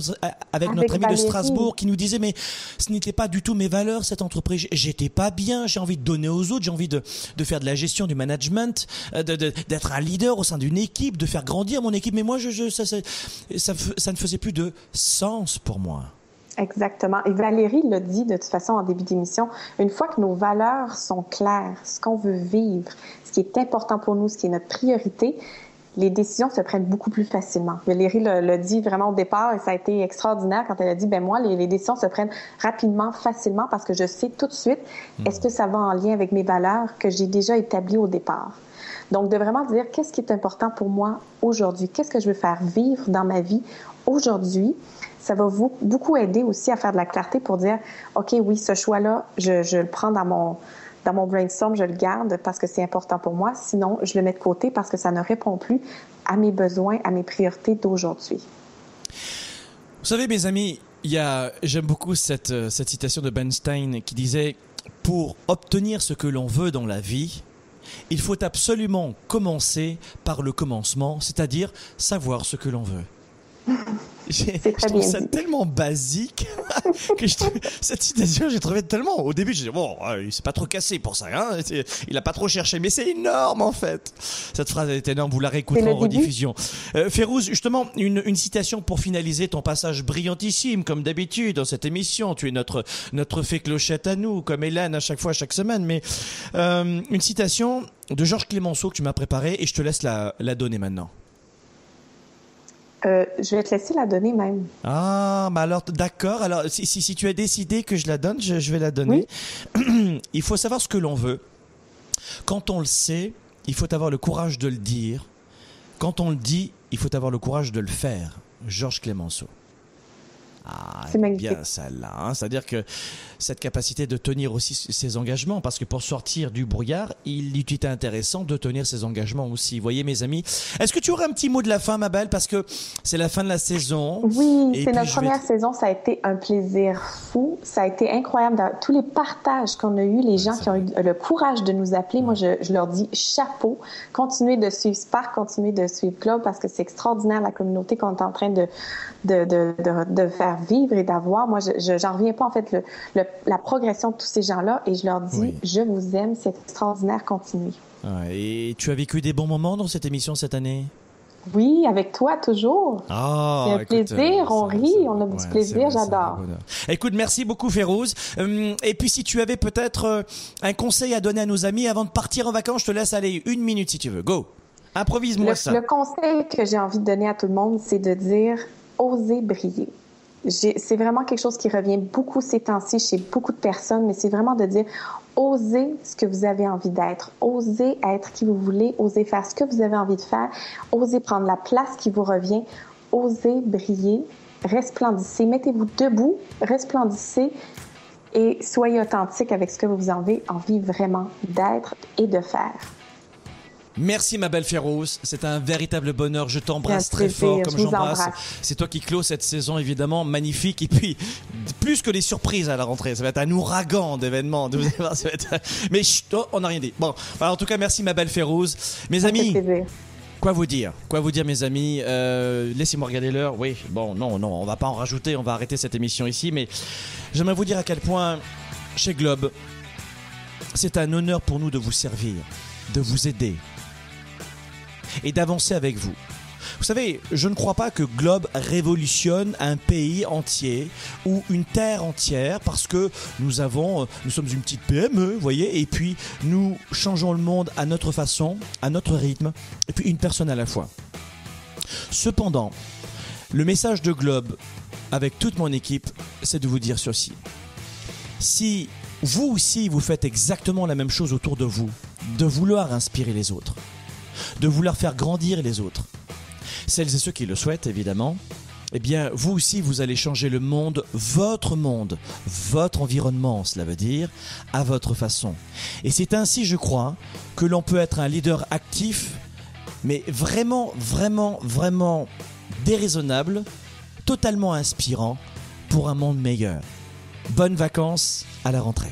avec, notre ami de Strasbourg qui nous disait, mais ce n'était pas du tout mes valeurs, cette entreprise. J'étais pas bien, j'ai envie de donner aux autres, j'ai envie de, de faire de la gestion, du management, d'être un leader au sein d'une équipe, de faire grandir mon équipe. Mais moi, je, je ça, ça, ça, ça ne faisait plus de sens pour moi. Exactement. Et Valérie l'a dit de toute façon en début d'émission, une fois que nos valeurs sont claires, ce qu'on veut vivre, ce qui est important pour nous, ce qui est notre priorité, les décisions se prennent beaucoup plus facilement. Valérie l'a dit vraiment au départ et ça a été extraordinaire quand elle a dit, ben moi, les, décisions se prennent rapidement, facilement parce que je sais tout de suite, hmm. est-ce que ça va en lien avec mes valeurs que j'ai déjà établies au départ? Donc, de vraiment dire qu'est-ce qui est important pour moi aujourd'hui, qu'est-ce que je veux faire vivre dans ma vie aujourd'hui, ça va vous beaucoup aider aussi à faire de la clarté pour dire, OK, oui, ce choix-là, je, le prends dans mon, dans mon brainstorm, je le garde parce que c'est important pour moi. Sinon, je le mets de côté parce que ça ne répond plus à mes besoins, à mes priorités d'aujourd'hui. Vous savez, mes amis, j'aime beaucoup cette, euh, cette citation de Bernstein qui disait, pour obtenir ce que l'on veut dans la vie, il faut absolument commencer par le commencement, c'est-à-dire savoir ce que l'on veut. Je trouve ça tellement basique que je trouve- cette citation, j'ai trouvé tellement. Au début, j'ai dit bon, euh, il s'est pas trop cassé pour ça, hein. Il a pas trop cherché, mais c'est énorme en fait. Cette phrase elle est énorme. Vous la réécouterez en rediffusion. Euh, Férouz, justement, une, une citation pour finaliser ton passage brillantissime, comme d'habitude dans cette émission. Tu es notre notre fée clochette à nous, comme Hélène à chaque fois, chaque semaine. Mais euh, une citation de Georges Clémenceau que tu m'as préparée et je te laisse la, la donner maintenant. Euh, je vais te laisser la donner même. Ah, bah alors d'accord. Alors si, si, si tu as décidé que je la donne, je, je vais la donner. il faut savoir ce que l'on veut. Quand on le sait, il faut avoir le courage de le dire. Quand on le dit, il faut avoir le courage de le faire. Georges Clémenceau. Ah, C'est magnifique. bien celle-là. hein. C'est-à-dire que cette capacité de tenir aussi ses engagements, parce que pour sortir du brouillard, il été intéressant de tenir ses engagements aussi. Vous voyez, mes amis. Est-ce que tu aurais un petit mot de la fin, ma belle, parce que c'est la fin de la saison. Oui, c'est notre vais première saison. Ça a été un plaisir fou. Ça a été incroyable. Dans tous les partages qu'on a eu, les gens qui ont eu le courage de nous appeler, moi, je, je leur dis chapeau. Continuez de suivre Spark, continuez de suivre Club parce que c'est extraordinaire la communauté qu'on est en train de, de, de, de, de faire vivre et d'avoir. Moi, je, j'en reviens pas, en fait, le, le- la progression de tous ces gens-là et je leur dis, Oui. je vous aime, c'est extraordinaire, continuez. Et tu as vécu des bons moments dans cette émission cette année? Oui, avec toi, toujours. Ah, C'est un écoute, plaisir, on rit, on a du ouais, plaisir, j'adore. Écoute, merci beaucoup Férouz. Hum, et puis si tu avais peut-être euh, un conseil à donner à nos amis avant de partir en vacances, je te laisse aller une minute si tu veux. Go. Improvise-moi ça. le conseil que j'ai envie de donner à tout le monde, c'est de dire oser briller. C'est vraiment quelque chose qui revient beaucoup ces temps-ci chez beaucoup de personnes, mais c'est vraiment de dire osez ce que vous avez envie d'être, osez être qui vous voulez, osez faire ce que vous avez envie de faire, osez prendre la place qui vous revient, osez briller, resplendissez, mettez-vous debout, resplendissez. Et soyez authentique avec ce que vous avez envie vraiment d'être et de faire. Merci ma belle Férouz, c'est un véritable bonheur. Je t'embrasse très fort comme j'embrasse. embrasse. C'est toi qui clôt cette saison évidemment magnifique et puis plus que les surprises à la rentrée, ça va être un ouragan d'événements. Mais chut, oh, on n'a rien dit. Bon, alors, en tout cas merci ma belle Férouz. Mes amis. Quoi vous dire? Quoi vous dire, mes amis? Euh, Laissez-moi regarder l'heure. Oui, bon, non, non, on va pas en rajouter. On va arrêter cette émission ici. Mais j'aimerais vous dire à quel point, chez Globe, c'est un honneur pour nous de vous servir, de vous aider et d'avancer avec vous. Vous savez, je ne crois pas que Globe révolutionne un pays entier ou une terre entière parce que nous avons, euh, nous sommes une petite PME, vous voyez, et puis nous changeons le monde à notre façon, à notre rythme, et puis une personne à la fois. Cependant, le message de Globe avec toute mon équipe, c'est de vous dire ceci. Si vous aussi vous faites exactement la même chose autour de vous, de vouloir inspirer les autres, de vouloir faire grandir les autres, celles et ceux qui le souhaitent évidemment, eh bien vous aussi vous allez changer le monde, votre monde, votre environnement, cela veut dire, à votre façon. Et c'est ainsi, je crois, que l'on peut être un leader actif, mais vraiment, vraiment, vraiment déraisonnable, totalement inspirant pour un monde meilleur. Bonnes vacances à la rentrée.